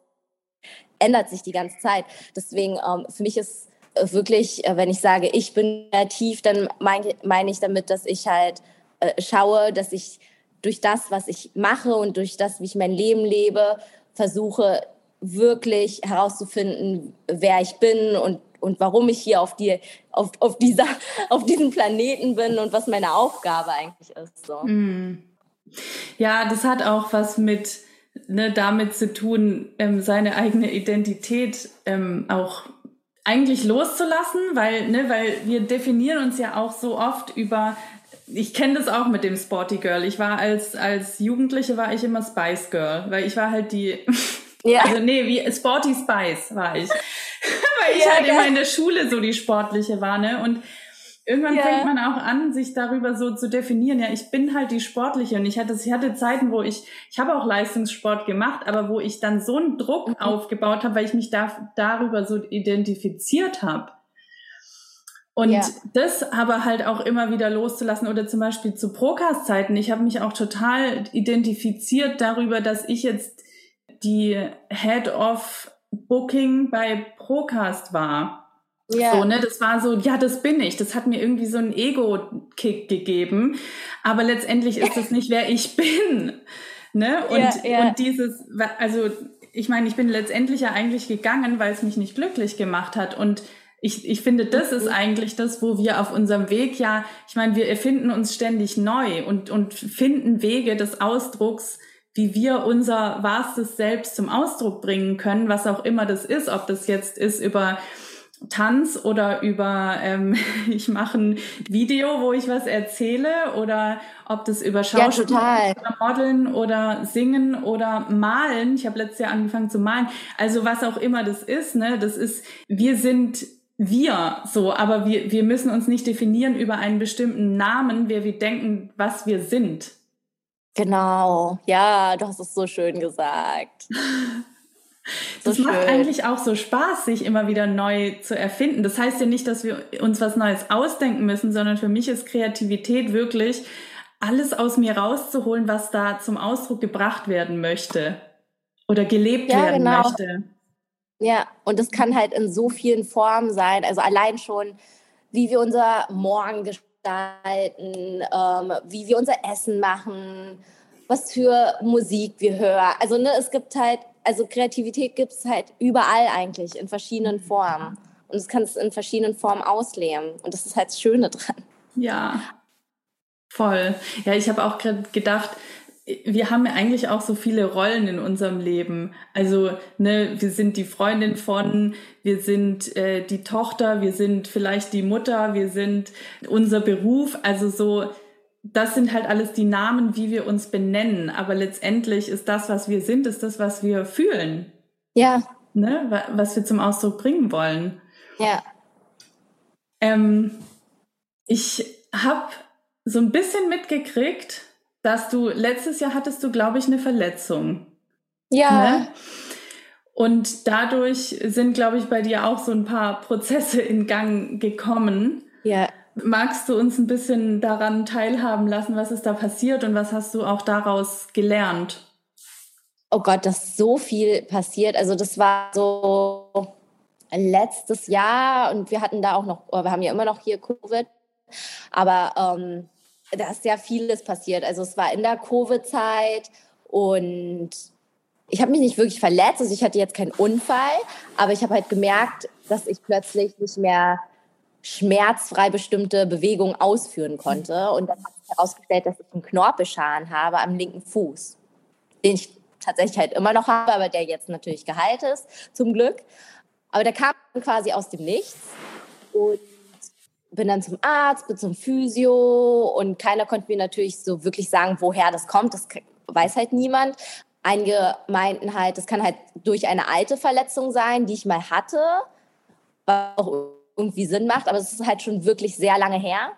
ändert sich die ganze Zeit. Deswegen, ähm, für mich ist wirklich, äh, wenn ich sage, ich bin kreativ, dann meine mein ich damit, dass ich halt äh, schaue, dass ich durch das, was ich mache und durch das, wie ich mein Leben lebe, versuche wirklich herauszufinden, wer ich bin und, und warum ich hier auf, die, auf, auf, dieser, [LAUGHS] auf diesem Planeten bin und was meine Aufgabe eigentlich ist. So. Mm.
Ja, das hat auch was mit ne, damit zu tun, ähm, seine eigene Identität ähm, auch eigentlich loszulassen, weil, ne, weil wir definieren uns ja auch so oft über ich kenne das auch mit dem Sporty Girl. Ich war als, als Jugendliche war ich immer Spice Girl, weil ich war halt die, [LAUGHS] ja. also nee, wie Sporty Spice war ich. [LAUGHS] weil ich ja, halt immer in der Schule so die Sportliche war, ne? Und irgendwann ja. fängt man auch an, sich darüber so zu definieren. Ja, ich bin halt die Sportliche und ich hatte, ich hatte Zeiten, wo ich, ich habe auch Leistungssport gemacht, aber wo ich dann so einen Druck mhm. aufgebaut habe, weil ich mich da, darüber so identifiziert habe. Und ja. das aber halt auch immer wieder loszulassen oder zum Beispiel zu Procast-Zeiten. Ich habe mich auch total identifiziert darüber, dass ich jetzt die Head of Booking bei Procast war. Ja. So, ne, das war so, ja, das bin ich. Das hat mir irgendwie so einen Ego-Kick gegeben. Aber letztendlich ist das nicht, wer ich bin. Ne? Und, ja, ja. und dieses, also ich meine, ich bin letztendlich ja eigentlich gegangen, weil es mich nicht glücklich gemacht hat. Und ich, ich finde, das ist mhm. eigentlich das, wo wir auf unserem Weg ja, ich meine, wir erfinden uns ständig neu und, und finden Wege des Ausdrucks, wie wir unser wahrstes Selbst zum Ausdruck bringen können, was auch immer das ist, ob das jetzt ist über Tanz oder über ähm, [LAUGHS] ich mache ein Video, wo ich was erzähle oder ob das über Schauspiel ja, oder Modeln oder Singen oder Malen. Ich habe letztes Jahr angefangen zu malen. Also was auch immer das ist, ne, das ist wir sind wir so, aber wir, wir müssen uns nicht definieren über einen bestimmten Namen, wer wir denken, was wir sind.
Genau, ja, du hast es so schön gesagt.
So das schön. macht eigentlich auch so Spaß, sich immer wieder neu zu erfinden. Das heißt ja nicht, dass wir uns was Neues ausdenken müssen, sondern für mich ist Kreativität wirklich alles aus mir rauszuholen, was da zum Ausdruck gebracht werden möchte oder gelebt ja, werden genau. möchte.
Ja, und das kann halt in so vielen Formen sein. Also allein schon, wie wir unser Morgen gestalten, ähm, wie wir unser Essen machen, was für Musik wir hören. Also ne, es gibt halt, also Kreativität gibt es halt überall eigentlich in verschiedenen Formen. Und es kann es in verschiedenen Formen ausleben. Und das ist halt das Schöne dran.
Ja, voll. Ja, ich habe auch gerade gedacht, wir haben ja eigentlich auch so viele Rollen in unserem Leben. Also, ne, wir sind die Freundin von, wir sind äh, die Tochter, wir sind vielleicht die Mutter, wir sind unser Beruf. Also so, das sind halt alles die Namen, wie wir uns benennen. Aber letztendlich ist das, was wir sind, ist das, was wir fühlen.
Ja.
Ne, was wir zum Ausdruck bringen wollen.
Ja.
Ähm, ich habe so ein bisschen mitgekriegt, dass du letztes Jahr hattest du, glaube ich, eine Verletzung.
Ja. Ne?
Und dadurch sind, glaube ich, bei dir auch so ein paar Prozesse in Gang gekommen.
Ja.
Magst du uns ein bisschen daran teilhaben lassen, was ist da passiert und was hast du auch daraus gelernt?
Oh Gott, das ist so viel passiert. Also das war so letztes Jahr und wir hatten da auch noch, wir haben ja immer noch hier Covid, aber ähm, da ist ja vieles passiert. Also es war in der Covid-Zeit und ich habe mich nicht wirklich verletzt, also ich hatte jetzt keinen Unfall, aber ich habe halt gemerkt, dass ich plötzlich nicht mehr schmerzfrei bestimmte Bewegungen ausführen konnte. Und dann hat sich herausgestellt, dass ich einen Knorpelschaden habe am linken Fuß, den ich tatsächlich halt immer noch habe, aber der jetzt natürlich geheilt ist, zum Glück. Aber der kam quasi aus dem Nichts und bin dann zum Arzt, bin zum Physio und keiner konnte mir natürlich so wirklich sagen, woher das kommt. Das weiß halt niemand. Einige meinten halt, das kann halt durch eine alte Verletzung sein, die ich mal hatte, was auch irgendwie Sinn macht, aber es ist halt schon wirklich sehr lange her.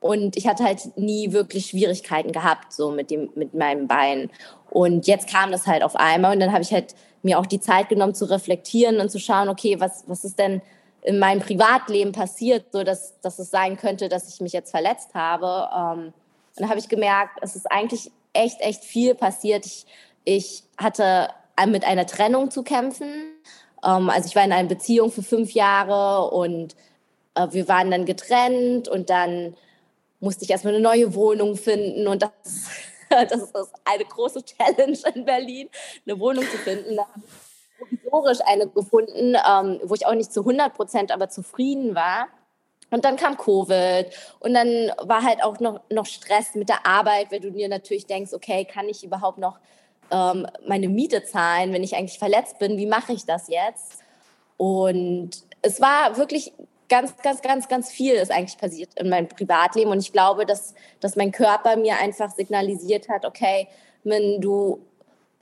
Und ich hatte halt nie wirklich Schwierigkeiten gehabt, so mit, dem, mit meinem Bein. Und jetzt kam das halt auf einmal und dann habe ich halt mir auch die Zeit genommen zu reflektieren und zu schauen, okay, was, was ist denn in meinem Privatleben passiert, so dass, dass es sein könnte, dass ich mich jetzt verletzt habe. Ähm, und dann habe ich gemerkt, es ist eigentlich echt, echt viel passiert. Ich, ich hatte mit einer Trennung zu kämpfen. Ähm, also ich war in einer Beziehung für fünf Jahre und äh, wir waren dann getrennt und dann musste ich erstmal eine neue Wohnung finden und das, [LAUGHS] das ist eine große Challenge in Berlin, eine Wohnung zu finden. Da provisorisch eine gefunden, ähm, wo ich auch nicht zu 100 Prozent aber zufrieden war. Und dann kam Covid und dann war halt auch noch, noch Stress mit der Arbeit, weil du dir natürlich denkst, okay, kann ich überhaupt noch ähm, meine Miete zahlen, wenn ich eigentlich verletzt bin? Wie mache ich das jetzt? Und es war wirklich ganz, ganz, ganz, ganz viel ist eigentlich passiert in meinem Privatleben. Und ich glaube, dass, dass mein Körper mir einfach signalisiert hat, okay, wenn du,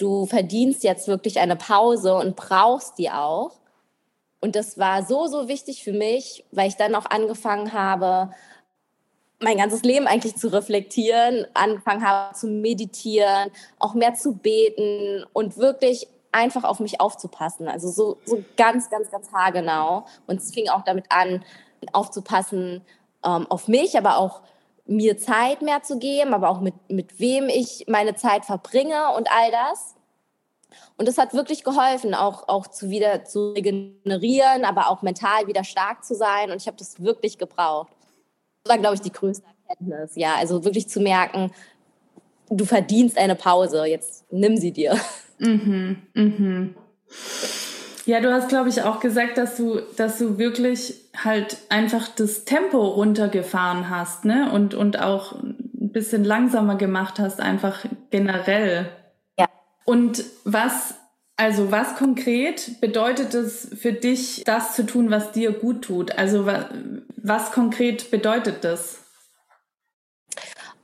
du verdienst jetzt wirklich eine Pause und brauchst die auch. Und das war so, so wichtig für mich, weil ich dann auch angefangen habe, mein ganzes Leben eigentlich zu reflektieren, angefangen habe zu meditieren, auch mehr zu beten und wirklich einfach auf mich aufzupassen. Also so, so ganz, ganz, ganz haargenau. Und es fing auch damit an, aufzupassen ähm, auf mich, aber auch mir Zeit mehr zu geben, aber auch mit, mit wem ich meine Zeit verbringe und all das. Und das hat wirklich geholfen, auch, auch zu wieder zu regenerieren, aber auch mental wieder stark zu sein. Und ich habe das wirklich gebraucht. Das war, glaube ich, die größte Erkenntnis. Ja, also wirklich zu merken, du verdienst eine Pause, jetzt nimm sie dir. Mhm,
mhm. Ja, du hast, glaube ich, auch gesagt, dass du, dass du wirklich halt einfach das Tempo runtergefahren hast, ne? Und, und auch ein bisschen langsamer gemacht hast, einfach generell.
Ja.
Und was, also was konkret bedeutet es für dich, das zu tun, was dir gut tut? Also was, was konkret bedeutet das?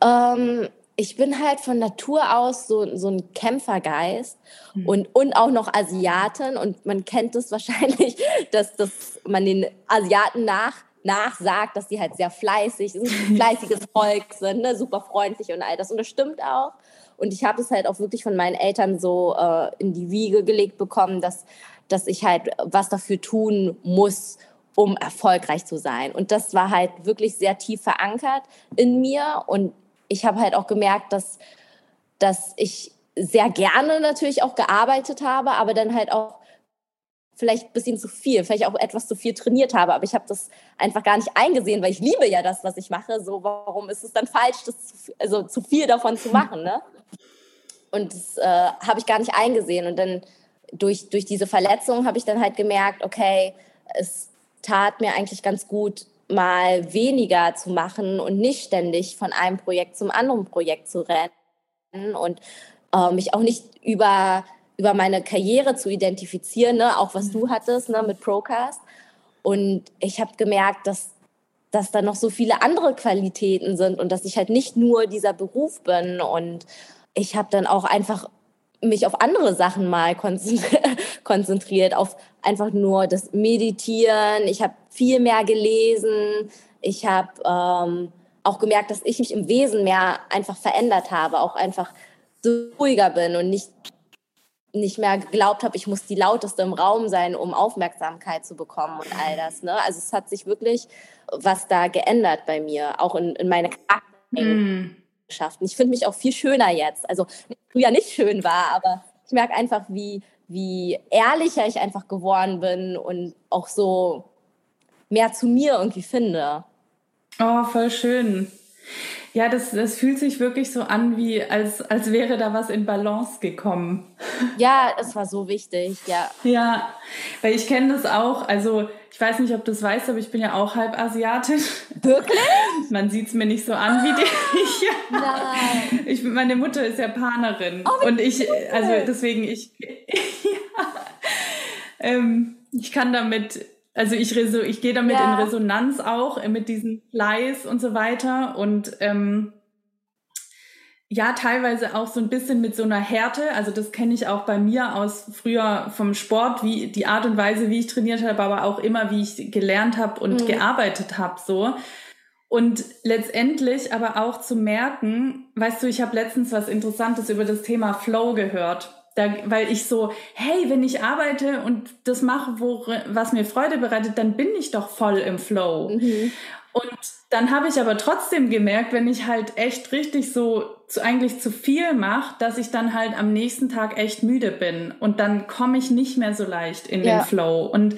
Ähm, ich bin halt von Natur aus so, so ein Kämpfergeist mhm. und, und auch noch Asiatin. Und man kennt es [LAUGHS] wahrscheinlich, dass, dass man den Asiaten nach, nachsagt, dass die halt sehr fleißig, ein [LAUGHS] fleißiges Volk sind, ne? super freundlich und all das. Und das stimmt auch. Und ich habe es halt auch wirklich von meinen Eltern so äh, in die Wiege gelegt bekommen, dass, dass ich halt was dafür tun muss, um erfolgreich zu sein. Und das war halt wirklich sehr tief verankert in mir. Und ich habe halt auch gemerkt, dass, dass ich sehr gerne natürlich auch gearbeitet habe, aber dann halt auch vielleicht ein bisschen zu viel, vielleicht auch etwas zu viel trainiert habe. Aber ich habe das einfach gar nicht eingesehen, weil ich liebe ja das, was ich mache. So, warum ist es dann falsch, das zu, also zu viel davon zu machen? Ne? Und das äh, habe ich gar nicht eingesehen. Und dann durch, durch diese Verletzung habe ich dann halt gemerkt, okay, es tat mir eigentlich ganz gut, mal weniger zu machen und nicht ständig von einem Projekt zum anderen Projekt zu rennen und äh, mich auch nicht über, über meine Karriere zu identifizieren, ne? auch was du hattest ne? mit Procast. Und ich habe gemerkt, dass, dass da noch so viele andere Qualitäten sind und dass ich halt nicht nur dieser Beruf bin. Und ich habe dann auch einfach mich auf andere Sachen mal [LAUGHS] konzentriert, auf einfach nur das Meditieren. Ich habe viel mehr gelesen. Ich habe ähm, auch gemerkt, dass ich mich im Wesen mehr einfach verändert habe, auch einfach so ruhiger bin und nicht nicht mehr geglaubt habe, ich muss die lauteste im Raum sein, um Aufmerksamkeit zu bekommen und all das. Ne? Also es hat sich wirklich was da geändert bei mir, auch in, in meine Charaktereigenschaften. Mm. Ich finde mich auch viel schöner jetzt. Also früher nicht schön war, aber ich merke einfach, wie, wie ehrlicher ich einfach geworden bin und auch so mehr zu mir irgendwie finde.
Oh, voll schön. Ja, das, das fühlt sich wirklich so an, wie als, als wäre da was in Balance gekommen.
Ja, es war so wichtig, ja.
Ja, weil ich kenne das auch. Also ich weiß nicht, ob du das weißt, aber ich bin ja auch halb asiatisch.
Wirklich? [LAUGHS]
Man sieht es mir nicht so an wie dich. Ja. Nein. Ich, meine Mutter ist Japanerin. Oh, und ich, also deswegen, ich, [LAUGHS] ja, ähm, ich kann damit also ich, ich gehe damit ja. in Resonanz auch äh, mit diesem Fleiß und so weiter und ähm, ja, teilweise auch so ein bisschen mit so einer Härte. Also das kenne ich auch bei mir aus früher vom Sport, wie die Art und Weise, wie ich trainiert habe, aber auch immer, wie ich gelernt habe und mhm. gearbeitet habe, so. Und letztendlich aber auch zu merken, weißt du, ich habe letztens was Interessantes über das Thema Flow gehört. Da, weil ich so, hey, wenn ich arbeite und das mache, wo, was mir Freude bereitet, dann bin ich doch voll im Flow. Mhm. Und dann habe ich aber trotzdem gemerkt, wenn ich halt echt richtig so zu, eigentlich zu viel mache, dass ich dann halt am nächsten Tag echt müde bin und dann komme ich nicht mehr so leicht in ja. den Flow. Und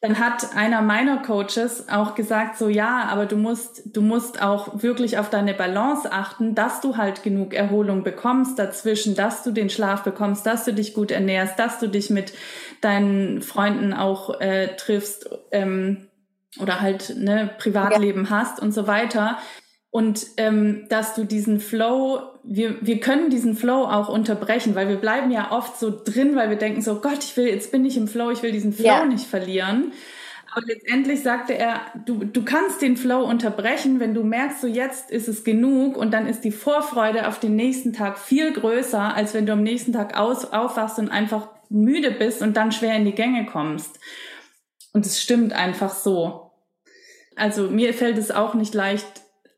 dann hat einer meiner Coaches auch gesagt, so ja, aber du musst, du musst auch wirklich auf deine Balance achten, dass du halt genug Erholung bekommst dazwischen, dass du den Schlaf bekommst, dass du dich gut ernährst, dass du dich mit deinen Freunden auch äh, triffst ähm, oder halt ne Privatleben ja. hast und so weiter. Und ähm, dass du diesen Flow, wir, wir können diesen Flow auch unterbrechen, weil wir bleiben ja oft so drin, weil wir denken so, Gott, ich will, jetzt bin ich im Flow, ich will diesen Flow ja. nicht verlieren. Aber letztendlich sagte er, du, du kannst den Flow unterbrechen, wenn du merkst, so jetzt ist es genug und dann ist die Vorfreude auf den nächsten Tag viel größer, als wenn du am nächsten Tag aus, aufwachst und einfach müde bist und dann schwer in die Gänge kommst. Und es stimmt einfach so. Also mir fällt es auch nicht leicht,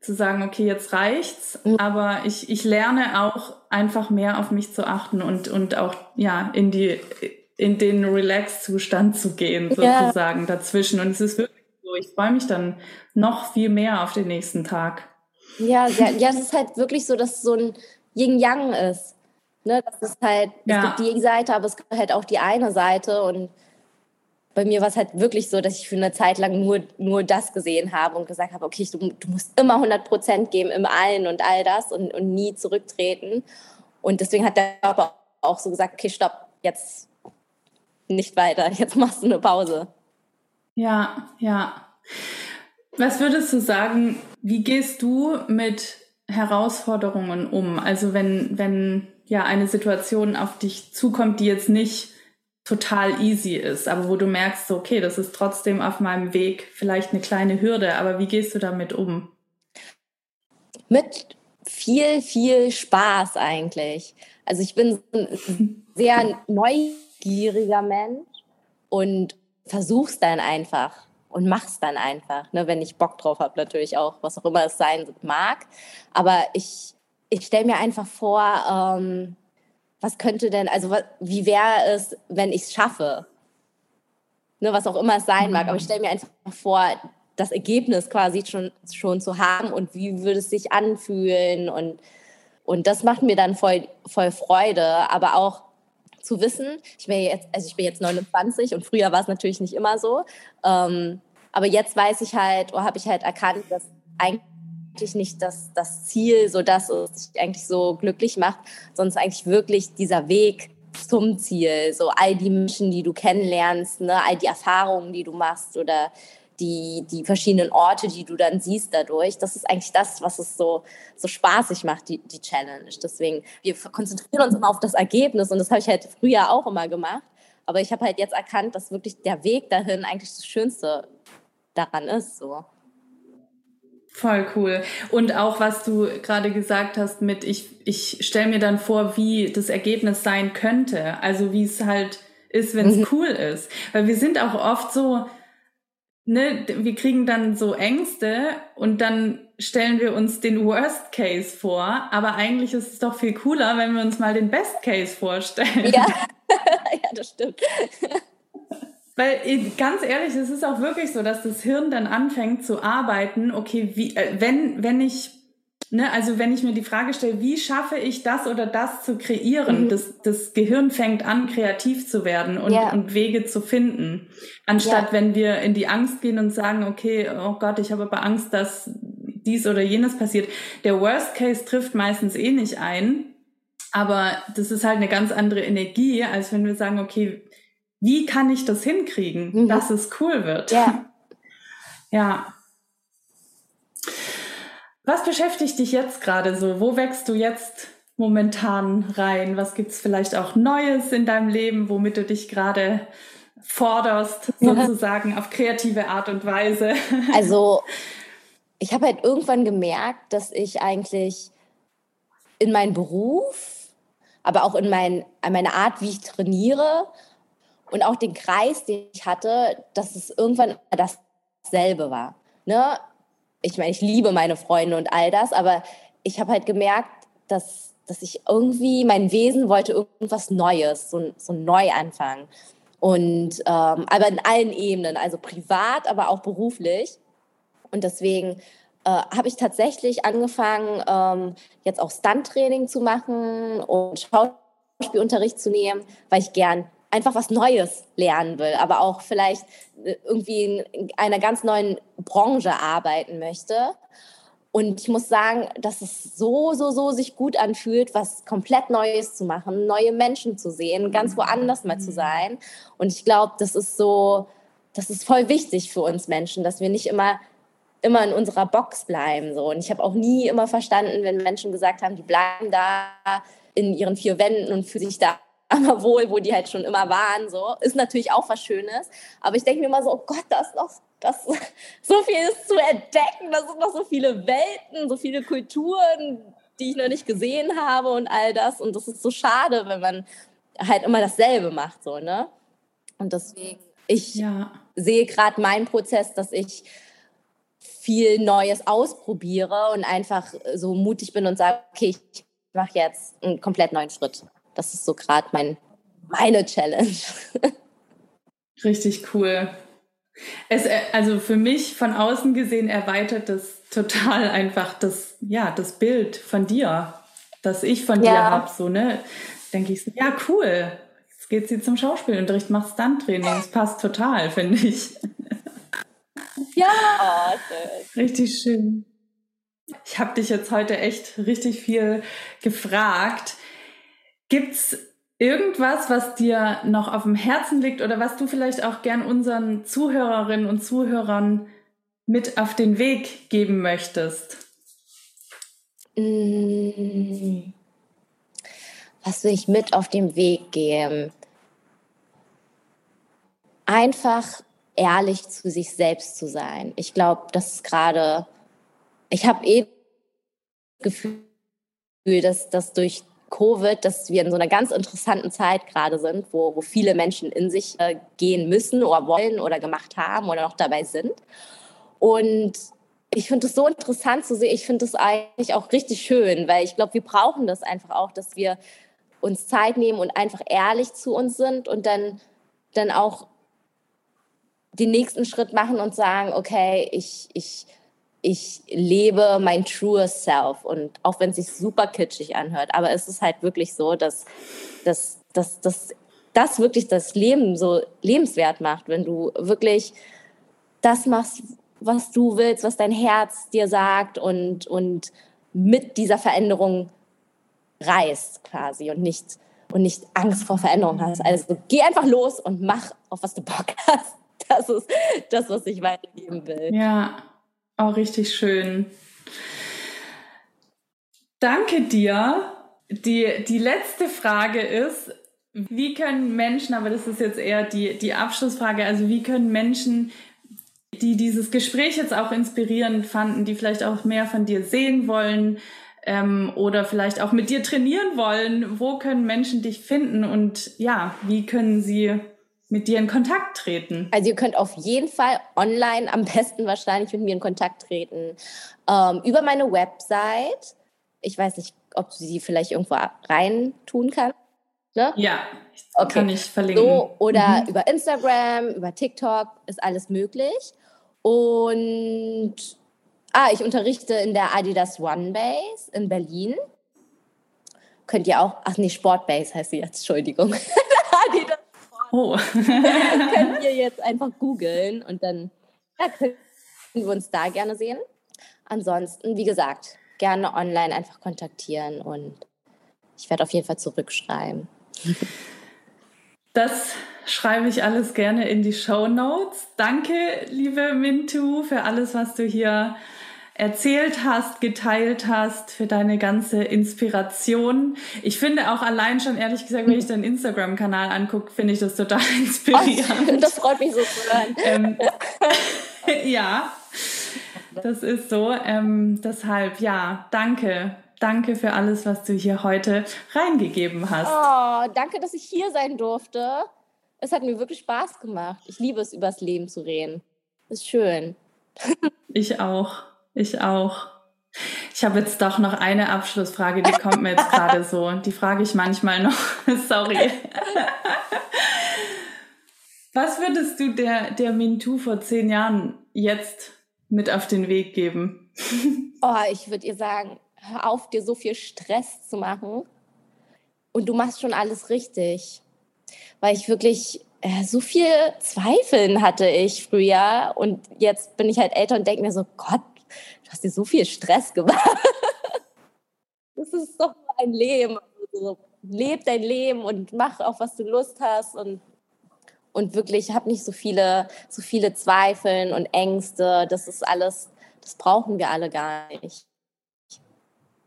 zu sagen, okay, jetzt reicht's, aber ich, ich lerne auch einfach mehr auf mich zu achten und, und auch, ja, in die, in den Relax-Zustand zu gehen, sozusagen, ja. dazwischen. Und es ist wirklich so, ich freue mich dann noch viel mehr auf den nächsten Tag.
Ja, ja, ja, es ist halt wirklich so, dass es so ein Yin-Yang ist. Ne, das ist halt, es ja. gibt die Seite, aber es gibt halt auch die eine Seite und bei mir war es halt wirklich so, dass ich für eine Zeit lang nur, nur das gesehen habe und gesagt habe, okay, du, du musst immer 100 Prozent geben im Allen und all das und, und nie zurücktreten. Und deswegen hat der Körper auch so gesagt, okay, stopp, jetzt nicht weiter, jetzt machst du eine Pause.
Ja, ja. Was würdest du sagen, wie gehst du mit Herausforderungen um? Also wenn, wenn ja eine Situation auf dich zukommt, die jetzt nicht total easy ist, aber wo du merkst, so, okay, das ist trotzdem auf meinem Weg vielleicht eine kleine Hürde, aber wie gehst du damit um?
Mit viel, viel Spaß eigentlich. Also ich bin ein [LAUGHS] sehr neugieriger Mensch und versuch's dann einfach und mach's dann einfach, ne, wenn ich Bock drauf habe, natürlich auch, was auch immer es sein mag. Aber ich, ich stelle mir einfach vor, ähm, was könnte denn, also wie wäre es, wenn ich es schaffe? Ne, was auch immer es sein mag. Aber ich stelle mir einfach vor, das Ergebnis quasi schon, schon zu haben und wie würde es sich anfühlen und, und das macht mir dann voll, voll Freude, aber auch zu wissen, ich bin jetzt, also ich bin jetzt 29 und früher war es natürlich nicht immer so, ähm, aber jetzt weiß ich halt, oder habe ich halt erkannt, dass eigentlich eigentlich nicht das, das Ziel, so dass es dich eigentlich so glücklich macht, sondern eigentlich wirklich dieser Weg zum Ziel, so all die Menschen, die du kennenlernst, ne, all die Erfahrungen, die du machst oder die, die verschiedenen Orte, die du dann siehst dadurch. Das ist eigentlich das, was es so, so spaßig macht, die, die Challenge. Deswegen, wir konzentrieren uns immer auf das Ergebnis und das habe ich halt früher auch immer gemacht. Aber ich habe halt jetzt erkannt, dass wirklich der Weg dahin eigentlich das Schönste daran ist. So.
Voll cool. Und auch was du gerade gesagt hast mit, ich, ich stelle mir dann vor, wie das Ergebnis sein könnte. Also wie es halt ist, wenn es mhm. cool ist. Weil wir sind auch oft so, ne, wir kriegen dann so Ängste und dann stellen wir uns den Worst Case vor. Aber eigentlich ist es doch viel cooler, wenn wir uns mal den Best Case vorstellen.
Ja, [LAUGHS] [LAUGHS] ja das stimmt.
Weil ganz ehrlich, es ist auch wirklich so, dass das Hirn dann anfängt zu arbeiten. Okay, wie, äh, wenn wenn ich Ne, also wenn ich mir die Frage stelle, wie schaffe ich das oder das zu kreieren, mhm. das, das Gehirn fängt an, kreativ zu werden und, ja. und Wege zu finden. Anstatt ja. wenn wir in die Angst gehen und sagen, okay, oh Gott, ich habe aber Angst, dass dies oder jenes passiert. Der Worst Case trifft meistens eh nicht ein, aber das ist halt eine ganz andere Energie, als wenn wir sagen, okay, wie kann ich das hinkriegen, mhm. dass es cool wird?
Ja. [LAUGHS]
Ja. Was beschäftigt dich jetzt gerade so? Wo wächst du jetzt momentan rein? Was gibt's vielleicht auch Neues in deinem Leben, womit du dich gerade forderst, sozusagen ja. auf kreative Art und Weise? [LAUGHS]
Also ich habe halt irgendwann gemerkt, dass ich eigentlich in meinen Beruf, aber auch in mein, meine Art, wie ich trainiere und auch den Kreis, den ich hatte, dass es irgendwann dasselbe war. Ne? Ich meine, ich liebe meine Freunde und all das, aber ich habe halt gemerkt, dass, dass ich irgendwie, mein Wesen wollte irgendwas Neues, so, so ein Neuanfang. Und ähm, aber in allen Ebenen, also privat, aber auch beruflich. Und deswegen äh, habe ich tatsächlich angefangen, ähm, jetzt auch Stunt-Training zu machen und Schauspielunterricht zu nehmen, weil ich gern einfach was Neues lernen will, aber auch vielleicht äh, irgendwie in einer ganz neuen Branche arbeiten möchte. Und ich muss sagen, dass es so, so, so sich gut anfühlt, was komplett Neues zu machen, neue Menschen zu sehen, ganz woanders mal zu sein. Und ich glaube, das ist so, das ist voll wichtig für uns Menschen, dass wir nicht immer immer in unserer Box bleiben so und ich habe auch nie immer verstanden, wenn Menschen gesagt haben, die bleiben da in ihren vier Wänden und fühlen sich da aber wohl, wo die halt schon immer waren, so ist natürlich auch was Schönes. Aber ich denke mir immer so, oh Gott, das ist noch das, [LAUGHS] so viel ist zu entdecken, da sind noch so viele Welten, so viele Kulturen, die ich noch nicht gesehen habe und all das. Und das ist so schade, wenn man halt immer dasselbe macht, so, ne? Und deswegen, ich ja. sehe gerade meinen Prozess, dass ich viel Neues ausprobiere und einfach so mutig bin und sage, okay, ich mache jetzt einen komplett neuen Schritt. Das ist so gerade mein, meine Challenge. [LAUGHS]
Richtig cool. Es, äh, also für mich von außen gesehen erweitert das total einfach das, ja, das Bild von dir, das ich von ja. dir habe. So, ne? Denke ich so, ja, cool. Jetzt geht sie zum Schauspielunterricht, macht Stunt-Training. Das passt total, finde ich. [LAUGHS]
Ja, oh, schön.
Richtig schön. Ich habe dich jetzt heute echt richtig viel gefragt. Gibt's irgendwas, was dir noch auf dem Herzen liegt oder was du vielleicht auch gern unseren Zuhörerinnen und Zuhörern mit auf den Weg geben möchtest?
Mm. Was will ich mit auf den Weg geben? Einfach ehrlich zu sich selbst zu sein. Ich glaube, das ist gerade, ich habe eh das Gefühl, dass das durch Covid, dass wir in so einer ganz interessanten Zeit gerade sind, wo, wo viele Menschen in sich äh, gehen müssen oder wollen oder gemacht haben oder noch dabei sind. Und ich finde es so interessant zu sehen. Ich finde es eigentlich auch richtig schön, weil ich glaube, wir brauchen das einfach auch, dass wir uns Zeit nehmen und einfach ehrlich zu uns sind und dann, dann auch den nächsten Schritt machen und sagen, okay, ich, ich, ich lebe mein truest self. Und auch wenn es sich super kitschig anhört, aber es ist halt wirklich so, dass, dass, dass, dass das wirklich das Leben so lebenswert macht, wenn du wirklich das machst, was du willst, was dein Herz dir sagt und, und mit dieser Veränderung reist quasi und nicht, und nicht Angst vor Veränderung hast. Also geh einfach los und mach, auf was du Bock hast. Das ist das, was ich weitergeben will.
Ja, auch richtig schön. Danke dir. Die, die letzte Frage ist, wie können Menschen, aber das ist jetzt eher die, die Abschlussfrage, also wie können Menschen, die dieses Gespräch jetzt auch inspirierend fanden, die vielleicht auch mehr von dir sehen wollen ähm, oder vielleicht auch mit dir trainieren wollen, wo können Menschen dich finden und ja, wie können sie mit dir in Kontakt treten?
Also ihr könnt auf jeden Fall online am besten wahrscheinlich mit mir in Kontakt treten. Ähm, über meine Website. Ich weiß nicht, ob du sie vielleicht irgendwo rein tun kannst.
Ne? Ja, okay. kann ich verlinken.
So, oder mhm. über Instagram, über TikTok ist alles möglich. Und ah, ich unterrichte in der Adidas One Base in Berlin. Könnt ihr auch, ach nee, Sportbase heißt sie jetzt, Entschuldigung. [LAUGHS] Oh. [LAUGHS] könnt ihr jetzt einfach googeln und dann ja, können wir uns da gerne sehen. ansonsten, wie gesagt, gerne online einfach kontaktieren und ich werde auf jeden Fall zurückschreiben.
Das schreibe ich alles gerne in die Show Notes. Danke, liebe Mintu, für alles, was du hier erzählt hast, geteilt hast, für deine ganze Inspiration. Ich finde auch allein schon, ehrlich gesagt, wenn ich deinen Instagram-Kanal angucke, finde ich das total [LAUGHS] inspirierend.
Oh, das freut mich so zu hören. Ähm, [LAUGHS]
ja, das ist so. Ähm, deshalb, ja, danke. Danke für alles, was du hier heute reingegeben hast.
Oh, danke, dass ich hier sein durfte. Es hat mir wirklich Spaß gemacht. Ich liebe es, übers Leben zu reden. Ist schön.
Ich auch. Ich auch. Ich habe jetzt doch noch eine Abschlussfrage, die kommt mir jetzt gerade so. Die frage ich manchmal noch. [LAUGHS] Sorry. Was würdest du der, der Mintu vor zehn Jahren jetzt mit auf den Weg geben? [LAUGHS]
Oh, ich würde ihr sagen, hör auf, dir so viel Stress zu machen. Und du machst schon alles richtig. Weil ich wirklich äh, so viel Zweifeln hatte ich früher. Und jetzt bin ich halt älter und denke mir so, Gott, du hast dir so viel Stress gemacht. [LAUGHS] das ist doch ein Leben. Also, leb dein Leben und mach auch, was du Lust hast. Und, und wirklich, hab nicht so viele, so viele Zweifeln und Ängste. Das ist alles, das brauchen wir alle gar nicht.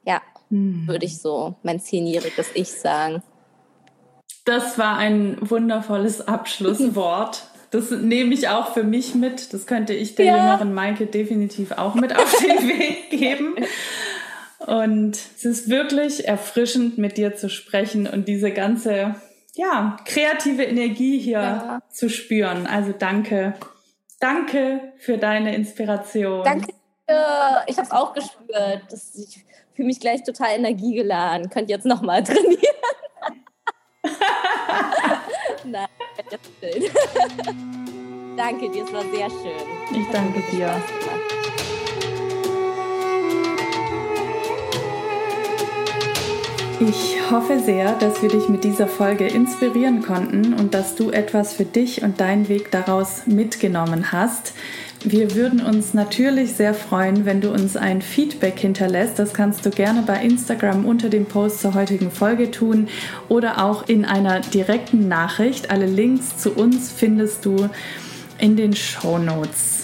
Ja, hm. würde ich so mein zehnjähriges Ich sagen.
Das war ein wundervolles Abschlusswort. Das nehme ich auch für mich mit. Das könnte ich der ja. jüngeren Maike definitiv auch mit auf den [LAUGHS] Weg geben. Und es ist wirklich erfrischend, mit dir zu sprechen und diese ganze, ja, kreative Energie hier ja. zu spüren. Also danke. Danke für deine Inspiration.
Danke. Ich habe es auch gespürt. Das, ich fühle mich gleich total energiegeladen. Könnt jetzt nochmal [LAUGHS] trainieren. [LAUGHS] Nein. [LAUGHS] danke dir, es war sehr schön.
Ich danke dir. Ich hoffe sehr, dass wir dich mit dieser Folge inspirieren konnten und dass du etwas für dich und deinen Weg daraus mitgenommen hast. Wir würden uns natürlich sehr freuen, wenn du uns ein Feedback hinterlässt. Das kannst du gerne bei Instagram unter dem Post zur heutigen Folge tun oder auch in einer direkten Nachricht. Alle Links zu uns findest du in den Show Notes.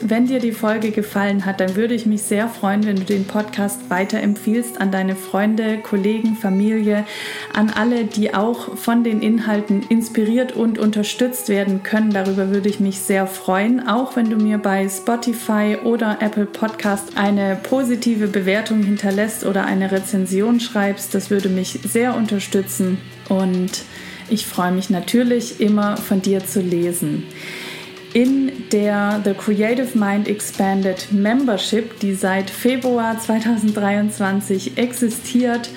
Wenn dir die Folge gefallen hat, dann würde ich mich sehr freuen, wenn du den Podcast weiterempfiehlst an deine Freunde, Kollegen, Familie, an alle, die auch von den Inhalten inspiriert und unterstützt werden können. Darüber würde ich mich sehr freuen. Auch wenn du mir bei Spotify oder Apple Podcast eine positive Bewertung hinterlässt oder eine Rezension schreibst, das würde mich sehr unterstützen und ich freue mich natürlich immer von dir zu lesen in der The Creative Mind Expanded Membership, die seit Februar 2023 existiert.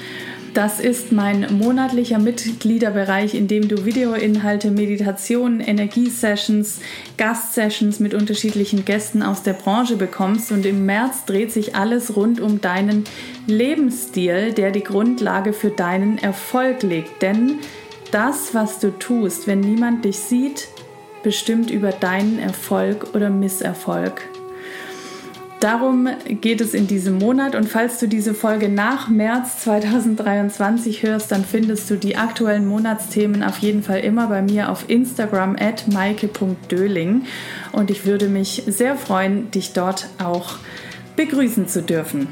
Das ist mein monatlicher Mitgliederbereich, in dem du Videoinhalte, Meditationen, Energiesessions, Gastsessions mit unterschiedlichen Gästen aus der Branche bekommst. Und im März dreht sich alles rund um deinen Lebensstil, der die Grundlage für deinen Erfolg legt. Denn das, was du tust, wenn niemand dich sieht, bestimmt über deinen Erfolg oder Misserfolg. Darum geht es in diesem Monat und falls du diese Folge nach März 2023 hörst, dann findest du die aktuellen Monatsthemen auf jeden Fall immer bei mir auf Instagram at maike.döling und ich würde mich sehr freuen, dich dort auch begrüßen zu dürfen.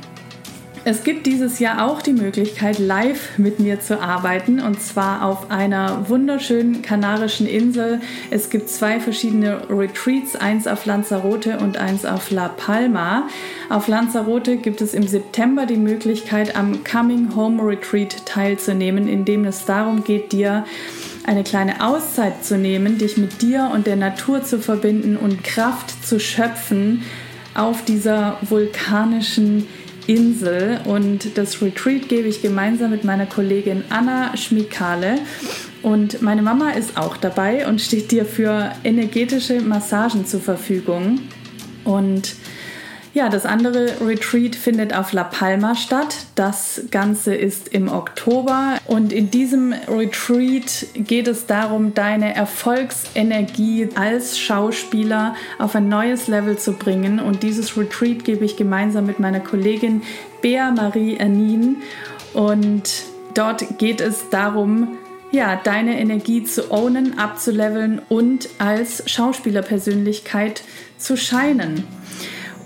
Es gibt dieses Jahr auch die Möglichkeit, live mit mir zu arbeiten und zwar auf einer wunderschönen kanarischen Insel. Es gibt zwei verschiedene Retreats, eins auf Lanzarote und eins auf La Palma. Auf Lanzarote gibt es im September die Möglichkeit, am Coming Home Retreat teilzunehmen, in dem es darum geht, dir eine kleine Auszeit zu nehmen, dich mit dir und der Natur zu verbinden und Kraft zu schöpfen auf dieser vulkanischen Insel. Insel und das Retreat gebe ich gemeinsam mit meiner Kollegin Anna Schmikale. Und meine Mama ist auch dabei und steht dir für energetische Massagen zur Verfügung. Und Ja, das andere Retreat findet auf La Palma statt. Das Ganze ist im Oktober und in diesem Retreat geht es darum, deine Erfolgsenergie als Schauspieler auf ein neues Level zu bringen. Und dieses Retreat gebe ich gemeinsam mit meiner Kollegin Bea Marie Ernin. Und dort geht es darum, ja, deine Energie zu ownen, abzuleveln und als Schauspielerpersönlichkeit zu scheinen.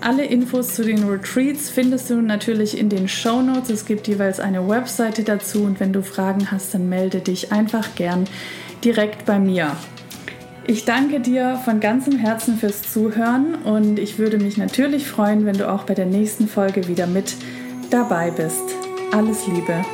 Alle Infos zu den Retreats findest du natürlich in den Show Notes. Es gibt jeweils eine Webseite dazu und wenn du Fragen hast, dann melde dich einfach gern direkt bei mir. Ich danke dir von ganzem Herzen fürs Zuhören und ich würde mich natürlich freuen, wenn du auch bei der nächsten Folge wieder mit dabei bist. Alles Liebe.